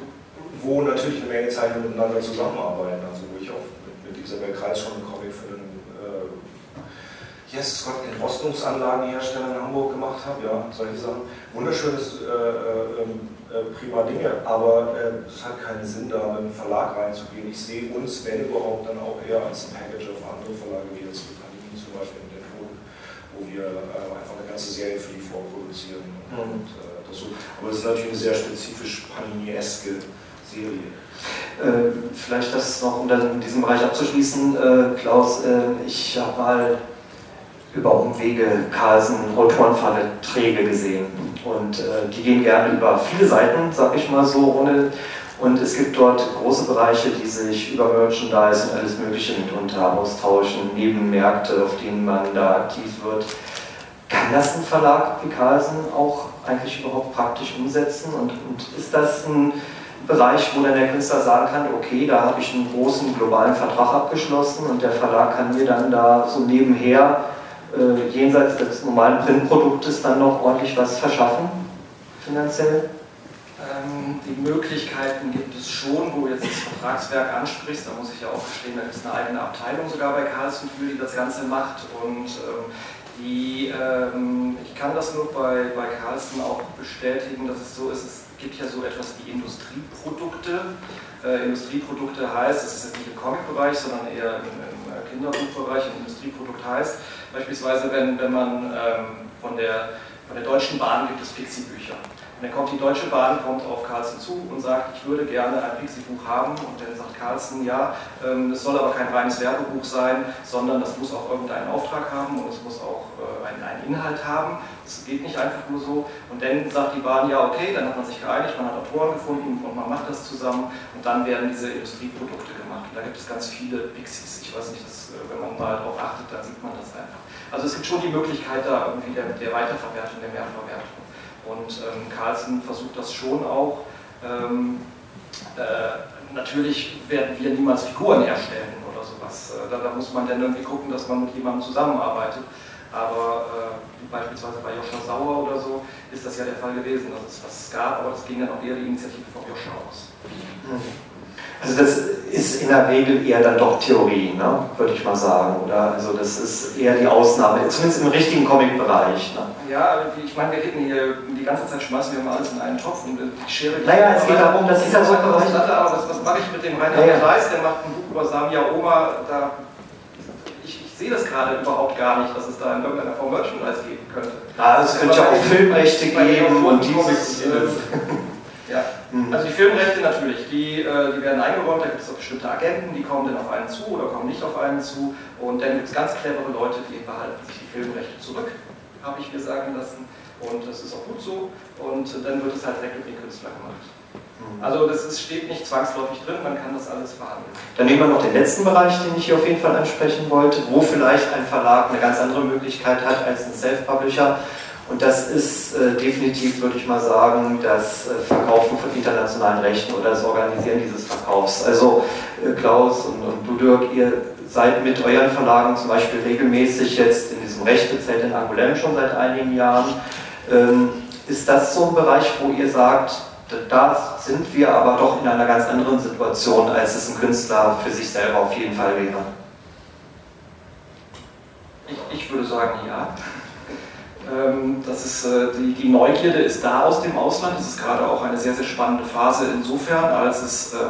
wo natürlich eine Menge Zeichen miteinander zusammenarbeiten. Also, wo ich auch mit, mit Isabel Kreis schon einen Comic für den yes, Gott, den Rostungsanlagenhersteller in Hamburg gemacht habe, ja, solche Sachen. Wunderschönes, äh, äh, ähm, äh, prima Dinge, aber äh, es hat keinen Sinn, da mit einem Verlag reinzugehen. Ich sehe uns, wenn überhaupt, dann auch eher als ein Packager für andere Verlage, wie jetzt Panini zum Beispiel in den Toten, wo wir äh, einfach eine ganze Serie für die vorproduzieren. Mhm. Und, äh, das so. Aber es ist natürlich eine sehr spezifisch Panini-eske Serie. vielleicht das noch, um dann in diesem Bereich abzuschließen, Klaus, ich habe mal über Umwege Carlsen Autorenverträge gesehen. Und äh, die gehen gerne über viele Seiten, sag ich mal so, ohne. Und es gibt dort große Bereiche, die sich über Merchandise und alles Mögliche mitunter austauschen, Nebenmärkte, auf denen man da aktiv wird. Kann das ein Verlag wie Carlsen auch eigentlich überhaupt praktisch umsetzen? Und, und ist das ein Bereich, wo dann der Künstler sagen kann, okay, da habe ich einen großen globalen Vertrag abgeschlossen und der Verlag kann mir dann da so nebenher äh, jenseits des normalen Printproduktes dann noch ordentlich was verschaffen? finanziell? Ähm, die Möglichkeiten gibt es schon, wo du jetzt das Vertragswerk ansprichst. Da muss ich ja auch gestehen, da gibt es eine eigene Abteilung sogar bei Carlsen für, die das Ganze macht. Und ähm, die, ähm, ich kann das nur bei, bei Carlsen auch bestätigen, dass es so ist, es gibt ja so etwas wie Industrieprodukte. Äh, Industrieprodukte heißt, das ist jetzt nicht im Comic-Bereich, sondern eher im äh, Kinderbuchbereich. Ein Industrieprodukt heißt beispielsweise, wenn, wenn man ähm, von, der, von der Deutschen Bahn gibt es Pixie-Bücher. Und dann kommt die Deutsche Bahn, kommt auf Carlsen zu und sagt, ich würde gerne ein Pixie-Buch haben. Und dann sagt Carlsen, ja, ähm, das soll aber kein reines Werbebuch sein, sondern das muss auch irgendeinen Auftrag haben und es muss auch äh, einen, einen Inhalt haben. Das geht nicht einfach nur so. Und dann sagt die Bahn, ja, okay, dann hat man sich geeinigt, man hat Autoren gefunden und man macht das zusammen. Und dann werden diese Industrieprodukte gemacht. Und da gibt es ganz viele Pixies. Ich weiß nicht, dass, äh, wenn man mal darauf achtet, dann sieht man das einfach. Also es gibt schon die Möglichkeit da irgendwie der, der Weiterverwertung, der Mehrverwertung. Und ähm, Carlsen versucht das schon auch. Ähm, äh, natürlich werden wir niemals Figuren erstellen oder sowas. Äh, da, da, muss man dann irgendwie gucken, dass man mit jemandem zusammenarbeitet. Aber äh, beispielsweise bei Joscha Sauer oder so ist das ja der Fall gewesen, dass es was gab, aber das ging dann auch eher die Initiative von Joscha aus. Mhm. Also das ist in der Regel eher dann doch Theorie, ne? würde ich mal sagen. Oder? Also das ist eher die Ausnahme, zumindest im richtigen Comic-Bereich. Ne? Ja, ich meine, wir reden hier die ganze Zeit schmeißen wir mal alles in einen Topf und die Schere... Naja, es geht darum, dass dieser so Bereich... Aber was, was mache ich mit dem Rainer ja, ja. Reis, der macht ein Buch über Samia Oma, da... Ich, ich sehe das gerade überhaupt gar nicht, dass es da in irgendeiner Form Merchandise geben könnte. Ja, es könnte ja auch Filmrechte geben und dieses... Ja, mhm. also die Filmrechte natürlich, die, äh, die werden eingeräumt, da gibt es auch bestimmte Agenten, die kommen dann auf einen zu oder kommen nicht auf einen zu und dann gibt es ganz clevere Leute, die behalten sich die Filmrechte zurück, habe ich mir sagen lassen und das ist auch gut so und dann wird es halt direkt mit den Künstlern gemacht. Mhm. Also das ist, steht nicht zwangsläufig drin, man kann das alles verhandeln. Dann nehmen wir noch den letzten Bereich, den ich hier auf jeden Fall ansprechen wollte, wo vielleicht ein Verlag eine ganz andere Möglichkeit hat als ein Self-Publisher. Und das ist äh, definitiv, würde ich mal sagen, das äh, Verkaufen von internationalen Rechten oder das Organisieren dieses Verkaufs. Also äh, Klaus und, und du Dirk, ihr seid mit euren Verlagen zum Beispiel regelmäßig jetzt in diesem Rechtezelt in Angoulême schon seit einigen Jahren. Ähm, ist das so ein Bereich, wo ihr sagt, da sind wir aber doch in einer ganz anderen Situation, als es ein Künstler für sich selber auf jeden Fall wäre? Ich, ich würde sagen, ja. Ähm, das ist, äh, die, Neugierde ist da aus dem Ausland. Das ist gerade auch eine sehr, sehr spannende Phase insofern, als es ähm,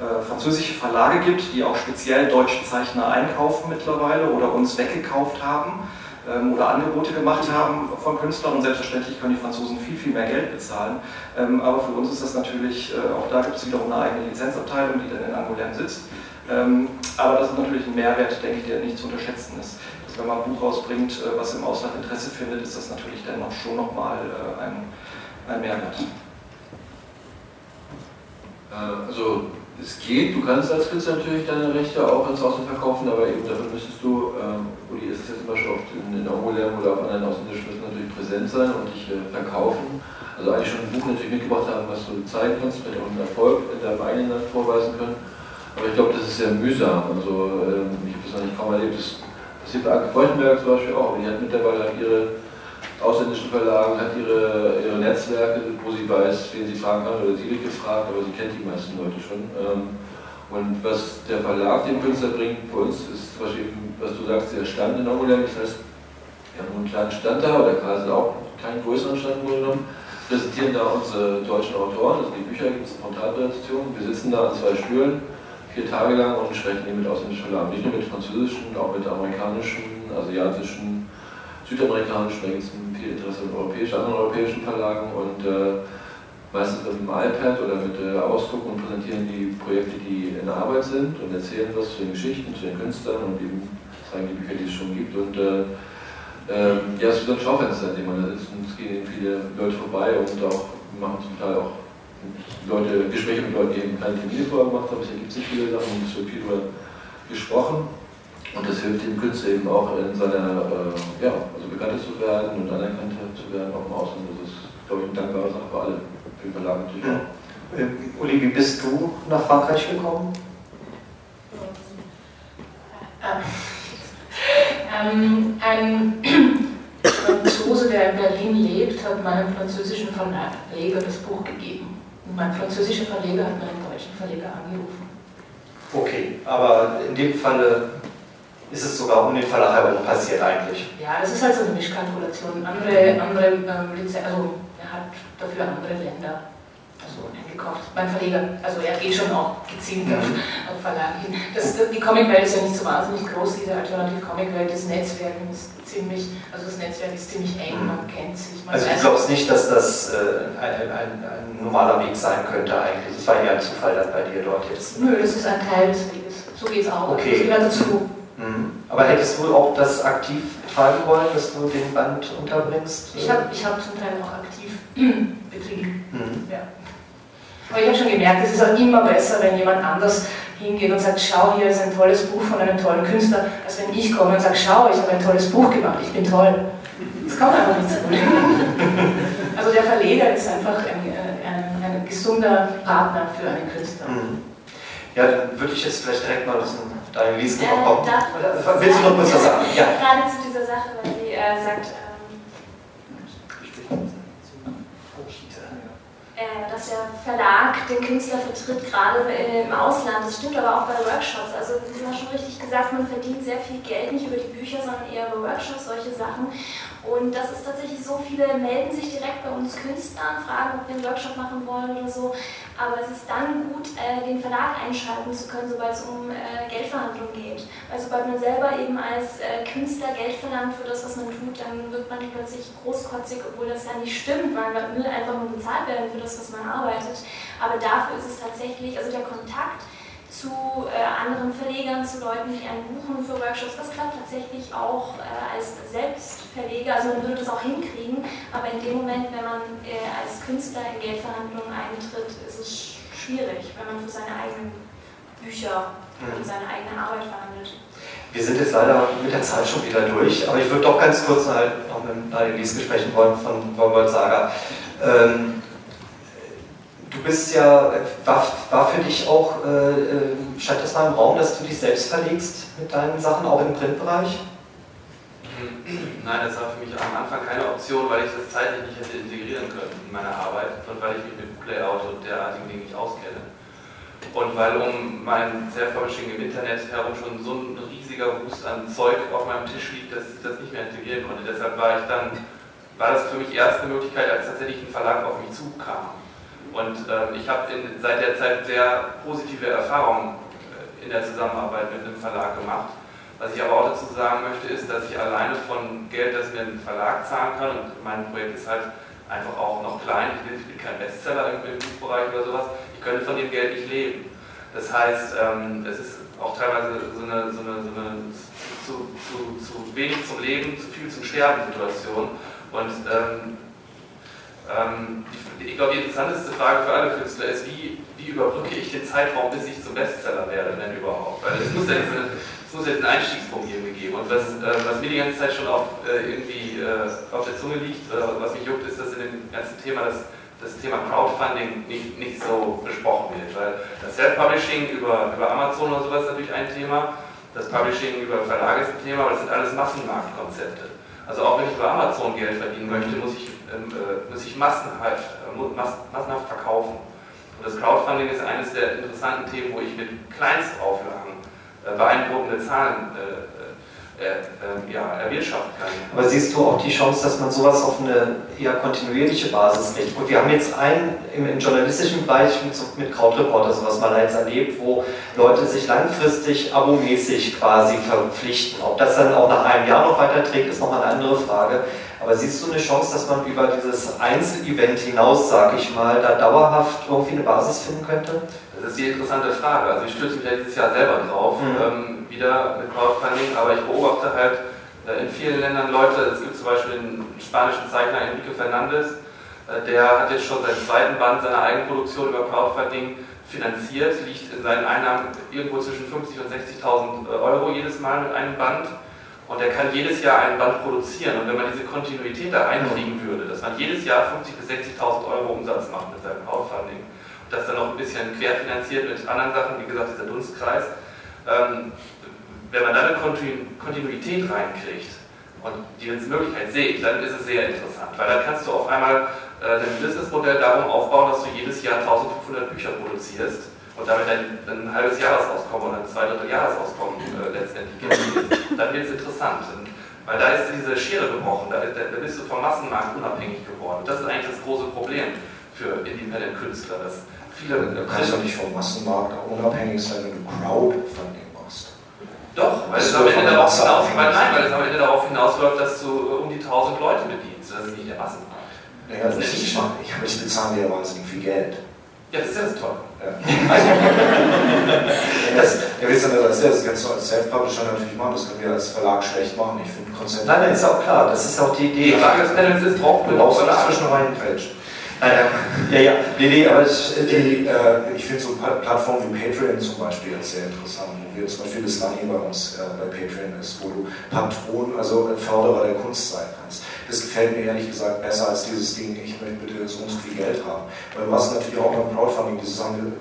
äh, französische Verlage gibt, die auch speziell deutsche Zeichner einkaufen mittlerweile oder uns weggekauft haben ähm, oder Angebote gemacht haben von Künstlern und selbstverständlich können die Franzosen viel, viel mehr Geld bezahlen. Aber für uns ist das natürlich, äh, auch da gibt es wiederum eine eigene Lizenzabteilung, die dann in Angoulême sitzt. Aber das ist natürlich ein Mehrwert, denke ich, der nicht zu unterschätzen ist wenn man ein Buch rausbringt, äh, was im Ausland Interesse findet, ist das natürlich dann auch schon nochmal äh, ein, ein Mehrwert. Äh, also es geht, du kannst als Künstler natürlich deine Rechte auch ins Ausland verkaufen, aber eben dafür müsstest du, ähm, Uli ist es jetzt zum Beispiel oft in, in Angoulême oder auf anderen ausländischen müssen natürlich präsent sein und dich äh, verkaufen. Also eigentlich schon ein Buch natürlich mitgebracht haben, was du zeigen kannst, vielleicht auch einen Erfolg in deinem eigenen Land vorweisen können. Aber ich glaube, das ist sehr mühsam. Also ähm, ich habe das eigentlich kaum erlebt, das bei Anke Feuchtenberg zum Beispiel auch. Die hat mittlerweile ihre ausländischen Verlagen, hat ihre, ihre Netzwerke, wo sie weiß, wen sie fragen kann, oder sie wird gefragt, aber sie kennt die meisten Leute schon. Ähm, und was der Verlag dem Künstler bringt, bei uns ist zum Beispiel, was du sagst, der Stand in Angoulême. Das heißt, wir haben einen kleinen Stand da, oder quasi auch keinen größeren Stand genommen, präsentieren da unsere deutschen Autoren, also die Bücher gibt es Frontalpräsentationen. Wir sitzen da an zwei Stühlen vier Tage lang und sprechen eben mit ausländischen Verlagen, nicht nur mit französischen, auch mit amerikanischen, asiatischen, südamerikanischen, da gibt es viel Interesse an europäischen, anderen europäischen Verlagen und äh, meistens mit dem iPad oder mit äh, Ausdruck und präsentieren die Projekte, die in Arbeit sind und erzählen was zu den Geschichten, zu den Künstlern und eben zeigen die Bücher, die es schon gibt. Und äh, äh, ja, es ist ein Schaufenster, in dem man da sitzt und es gehen viele Leute vorbei und auch machen zum Teil auch Leute, Gespräche mit Leuten, die eben keine Termine vorher gemacht haben. Es ergibt sich viele Sachen und es wird viel darüber gesprochen. Und das hilft dem Künstler eben auch in seiner, äh, ja, also bekannter zu werden und anerkannter zu werden, auch im Ausland. Das ist, glaube ich, eine dankbare Sache für alle, für den Verlag natürlich auch. Äh, Uli, wie bist du nach Frankreich gekommen? Ähm, ähm, ein Franzose, der in Berlin lebt, hat meinem französischen Verleger das Buch gegeben. Und mein französischer Verleger hat meinen deutschen Verleger angerufen. Okay, aber in dem Falle ist es sogar um den Verlag herum passiert eigentlich. Ja, das ist halt so eine Mischkalkulation. Andere, andere ähm, also er hat dafür andere Länder also eingekauft. Mein Verleger, also er geht schon auch gezielt auf, Mhm. auf Verlage hin. Das, die Comicwelt ist ja nicht so wahnsinnig groß, diese alternative Comicwelt, das Netzwerk ist ziemlich, also das Netzwerk ist ziemlich eng, man kennt sich. Man Also du glaubst nicht, dass das äh, ein, ein, ein normaler Weg sein könnte eigentlich. Das war eher ein Zufall dann bei dir dort jetzt. Nö, das ist ein Teil des Weges. So geht es auch. Okay. Das gehört dazu. Mhm. Aber hättest du auch das aktiv treiben wollen, dass du den Band unterbringst? Ich habe ich hab zum Teil auch aktiv betrieben. Mhm. Ja. Aber ich habe schon gemerkt, es ist auch immer besser, wenn jemand anders hingeht und sagt, schau, hier ist ein tolles Buch von einem tollen Künstler, als wenn ich komme und sage, schau, ich habe ein tolles Buch gemacht, ich bin toll. Das kommt einfach nicht so gut. Also der Verleger ist einfach ein, ein, ein gesunder Partner für einen Künstler. Mhm. Ja, dann würde ich jetzt vielleicht direkt mal aus dem Daniel Äh, kommen. Willst du noch kurz was sagen? Ja. Gerade zu dieser Sache, weil sie äh, sagt, ähm, äh, dass der Verlag den Künstler vertritt, gerade im Ausland. Das stimmt aber auch bei Workshops. Also, du hast schon richtig gesagt, man verdient sehr viel Geld nicht über die Bücher, sondern eher über Workshops, solche Sachen. Und das ist tatsächlich so, viele melden sich direkt bei uns Künstler und fragen, ob wir einen Workshop machen wollen oder so. Aber es ist dann gut, äh, den Verlag einschalten zu können, sobald es um äh, Geldverhandlungen geht. Weil sobald man selber eben als äh, Künstler Geld verlangt für das, was man tut, dann wird man plötzlich großkotzig, obwohl das ja nicht stimmt, weil man will einfach nur bezahlt werden für das, was man arbeitet. Aber dafür ist es tatsächlich, also der Kontakt zu äh, anderen Verlegern, zu Leuten, die einen buchen für Workshops. Das klappt tatsächlich auch äh, als Selbstverleger, also man würde das auch hinkriegen, aber in dem Moment, wenn man äh, als Künstler in Geldverhandlungen eintritt, ist es schwierig, wenn man für seine eigenen Bücher und Mhm. seine eigene Arbeit verhandelt. Wir sind jetzt leider mit der Zeit schon wieder durch, aber ich würde doch ganz kurz halt noch mit Daniel Liesken sprechen wollen von Wolfgang Saga. Ähm, du bist ja, war, war für dich auch, äh, äh, stand das mal im Raum, dass du dich selbst verlegst mit deinen Sachen, auch im Printbereich? Nein, das war für mich am Anfang keine Option, weil ich das zeitlich nicht hätte integrieren können in meine Arbeit und weil ich mich mit Layout und derartigen Dingen nicht auskenne. Und weil um mein Self-Publishing im Internet herum schon so ein riesiger Wust an Zeug auf meinem Tisch liegt, dass ich das nicht mehr integrieren konnte. Deshalb war ich dann, war das für mich erst eine Möglichkeit, als tatsächlich ein Verlag auf mich zukam. Und ähm, ich habe seit der Zeit sehr positive Erfahrungen äh, in der Zusammenarbeit mit einem Verlag gemacht. Was ich aber auch dazu sagen möchte, ist, dass ich alleine von Geld, das mir ein Verlag zahlen kann, und mein Projekt ist halt einfach auch noch klein, ich bin, ich bin kein Bestseller im im Buchbereich oder sowas, ich könnte von dem Geld nicht leben. Das heißt, ähm, es ist auch teilweise so eine, so eine, so eine zu, zu, zu wenig zum Leben, zu viel zum Sterben Situation. Und ähm, ähm, ich glaube, die interessanteste Frage für alle Künstler ist, wie, wie überbrücke ich den Zeitraum, bis ich zum Bestseller werde, wenn überhaupt? Weil es muss jetzt, eine, es muss jetzt einen Einstiegspunkt irgendwie geben. Und was, äh, was mir die ganze Zeit schon auf, äh, irgendwie äh, auf der Zunge liegt, was mich juckt, ist, dass in dem ganzen Thema das, das Thema Crowdfunding nicht, nicht so besprochen wird. Weil das Self-Publishing über, über Amazon oder sowas ist natürlich ein Thema, das Publishing über Verlage ist ein Thema, aber das sind alles Massenmarktkonzepte. Also auch wenn ich über Amazon Geld verdienen möchte, muss ich, ähm, äh, muss ich massenhaft, äh, massenhaft verkaufen. Und das Crowdfunding ist eines der interessanten Themen, wo ich mit Kleinstauflagen äh, beeindruckende Zahlen äh, äh, äh, ja, erwirtschaften kann. Aber siehst du auch die Chance, dass man sowas auf eine eher kontinuierliche Basis legt? Und wir haben jetzt einen im, im journalistischen Bereich mit, so, mit Krautreporter sowas mal jetzt erlebt, wo Leute sich langfristig abomäßig quasi verpflichten. Ob das dann auch nach einem Jahr noch weiterträgt, ist nochmal eine andere Frage. Aber siehst du eine Chance, dass man über dieses Einzelevent hinaus, sag ich mal, da dauerhaft irgendwie eine Basis finden könnte? Das ist die interessante Frage. Also ich stütze mich ja dieses Jahr selber drauf, Mhm. ähm, wieder mit Crowdfunding, aber ich beobachte halt äh, in vielen Ländern Leute, es gibt zum Beispiel einen spanischen Zeichner Enrique Fernandez, äh, der hat jetzt schon seinen zweiten Band seiner Eigenproduktion über Crowdfunding finanziert, liegt in seinen Einnahmen irgendwo zwischen 50.000 und 60.000 Euro jedes Mal mit einem Band. Und er kann jedes Jahr ein Band produzieren. Und wenn man diese Kontinuität da reinkriegen würde, dass man jedes Jahr 50.000 bis 60.000 Euro Umsatz macht mit seinem Crowdfunding, und das dann noch ein bisschen querfinanziert mit anderen Sachen, wie gesagt, dieser Dunstkreis, ähm, wenn man da eine Kontinu Kontinuität reinkriegt, und die Möglichkeit ich, dann ist es sehr interessant, weil dann kannst du auf einmal äh, ein Businessmodell darum aufbauen, dass du jedes Jahr 1500 Bücher produzierst und damit ein, ein halbes Jahresauskommen oder ein zwei Jahresauskommen äh, letztendlich generierst. Dann wird es interessant. Und, weil da ist diese Schere gebrochen, da, da, bist du vom Massenmarkt unabhängig geworden. Das ist eigentlich das große Problem für Independent-Künstler. Du kannst doch nicht vom Massenmarkt unabhängig sein, wenn du Crowdfunding. Doch, weil es, am Ende darauf hinaus, weil, nein, weil es am Ende darauf hinausläuft, dass du um die 1000 Leute bedienst. Das ist nicht der Massenmarkt. Naja, das, das ist nicht, ich, ich bezahle dir ja wahnsinnig viel Geld. Ja, das ist ja das toll. Ja. das, ja, das, das kannst du als Self-Publisher natürlich machen, das können wir als Verlag schlecht machen. Ich finde Konzept. Nein, nein, ist auch klar, das ist auch die Idee. Die Frage des Panels ist, braucht man auch zwischen reingrätschen. ja, ja, nee, nee, aber ich, die, äh, ich finde so Plattformen wie Patreon zum Beispiel jetzt sehr interessant, wir zum Beispiel das Lani bei uns äh, bei Patreon ist, wo du Patron, also Förderer der Kunst sein kannst. Das gefällt mir ehrlich gesagt besser als dieses Ding, ich möchte bitte so und so viel Geld haben. Weil du hast natürlich auch beim Crowdfunding diese Sachen,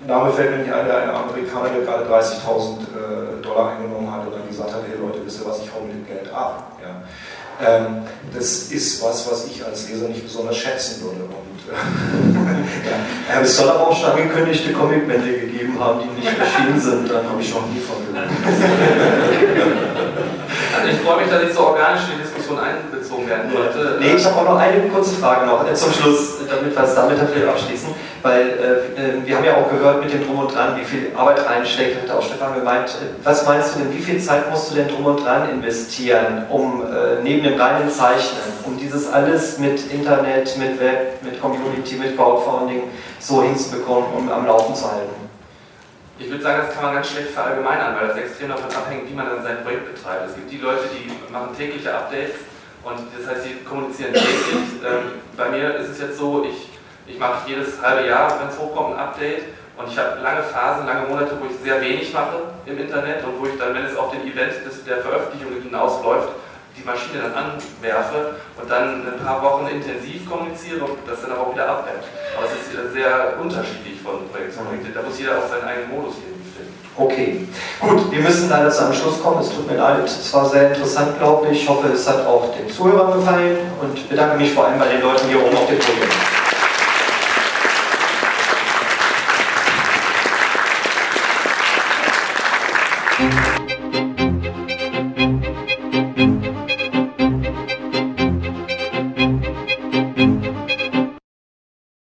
Name fällt mir nicht ein, der eine Amerikaner, der gerade 30.000 äh, Dollar eingenommen hat und dann gesagt hat, hey Leute, wisst ihr was, ich hau mit dem Geld ab. Ja. Ähm, das ist was, was ich als Leser nicht besonders schätzen würde. Und, äh, ja. Es soll aber auch schon angekündigte Comicbände gegeben haben, die nicht erschienen sind. Dann habe ich noch nie von gehört. Also ich freue mich, dass ich so organisch in die Diskussion einbezogen werden konnte. Nee, ich habe auch noch eine kurze Frage noch äh, zum Schluss, damit wir es damit vielleicht abschließen. Weil äh, äh, wir haben ja auch gehört mit dem Drum und Dran, wie viel Arbeit reinsteckt, hat auch Stefan gemeint. Äh, was meinst du denn, wie viel Zeit musst du denn Drum und Dran investieren, um äh, neben dem reinen Zeichnen, um dieses alles mit Internet, mit Web, mit Community, mit Crowdfunding so hinzubekommen, um am Laufen zu halten? Ich würde sagen, das kann man ganz schlecht verallgemeinern, weil das extrem davon abhängt, wie man dann sein Projekt betreibt. Es gibt die Leute, die machen tägliche Updates und das heißt, sie kommunizieren täglich. Ähm, bei mir ist es jetzt so, ich, ich mache jedes halbe Jahr, wenn es hochkommt, ein Update und ich habe lange Phasen, lange Monate, wo ich sehr wenig mache im Internet und wo ich dann, wenn es auf den Event des, der Veröffentlichung hinausläuft, die Maschine dann anwerfe und dann ein paar Wochen intensiv kommuniziere und das dann auch wieder abhält. Aber es ist sehr unterschiedlich von Projekt zu Projekt. Da muss jeder auch seinen eigenen Modus finden. Okay, gut, wir müssen leider zu einem Schluss kommen. Es tut mir leid, es war sehr interessant, glaube ich. Ich hoffe, es hat auch den Zuhörern gefallen und bedanke mich vor allem bei den Leuten hier oben auf dem Podium.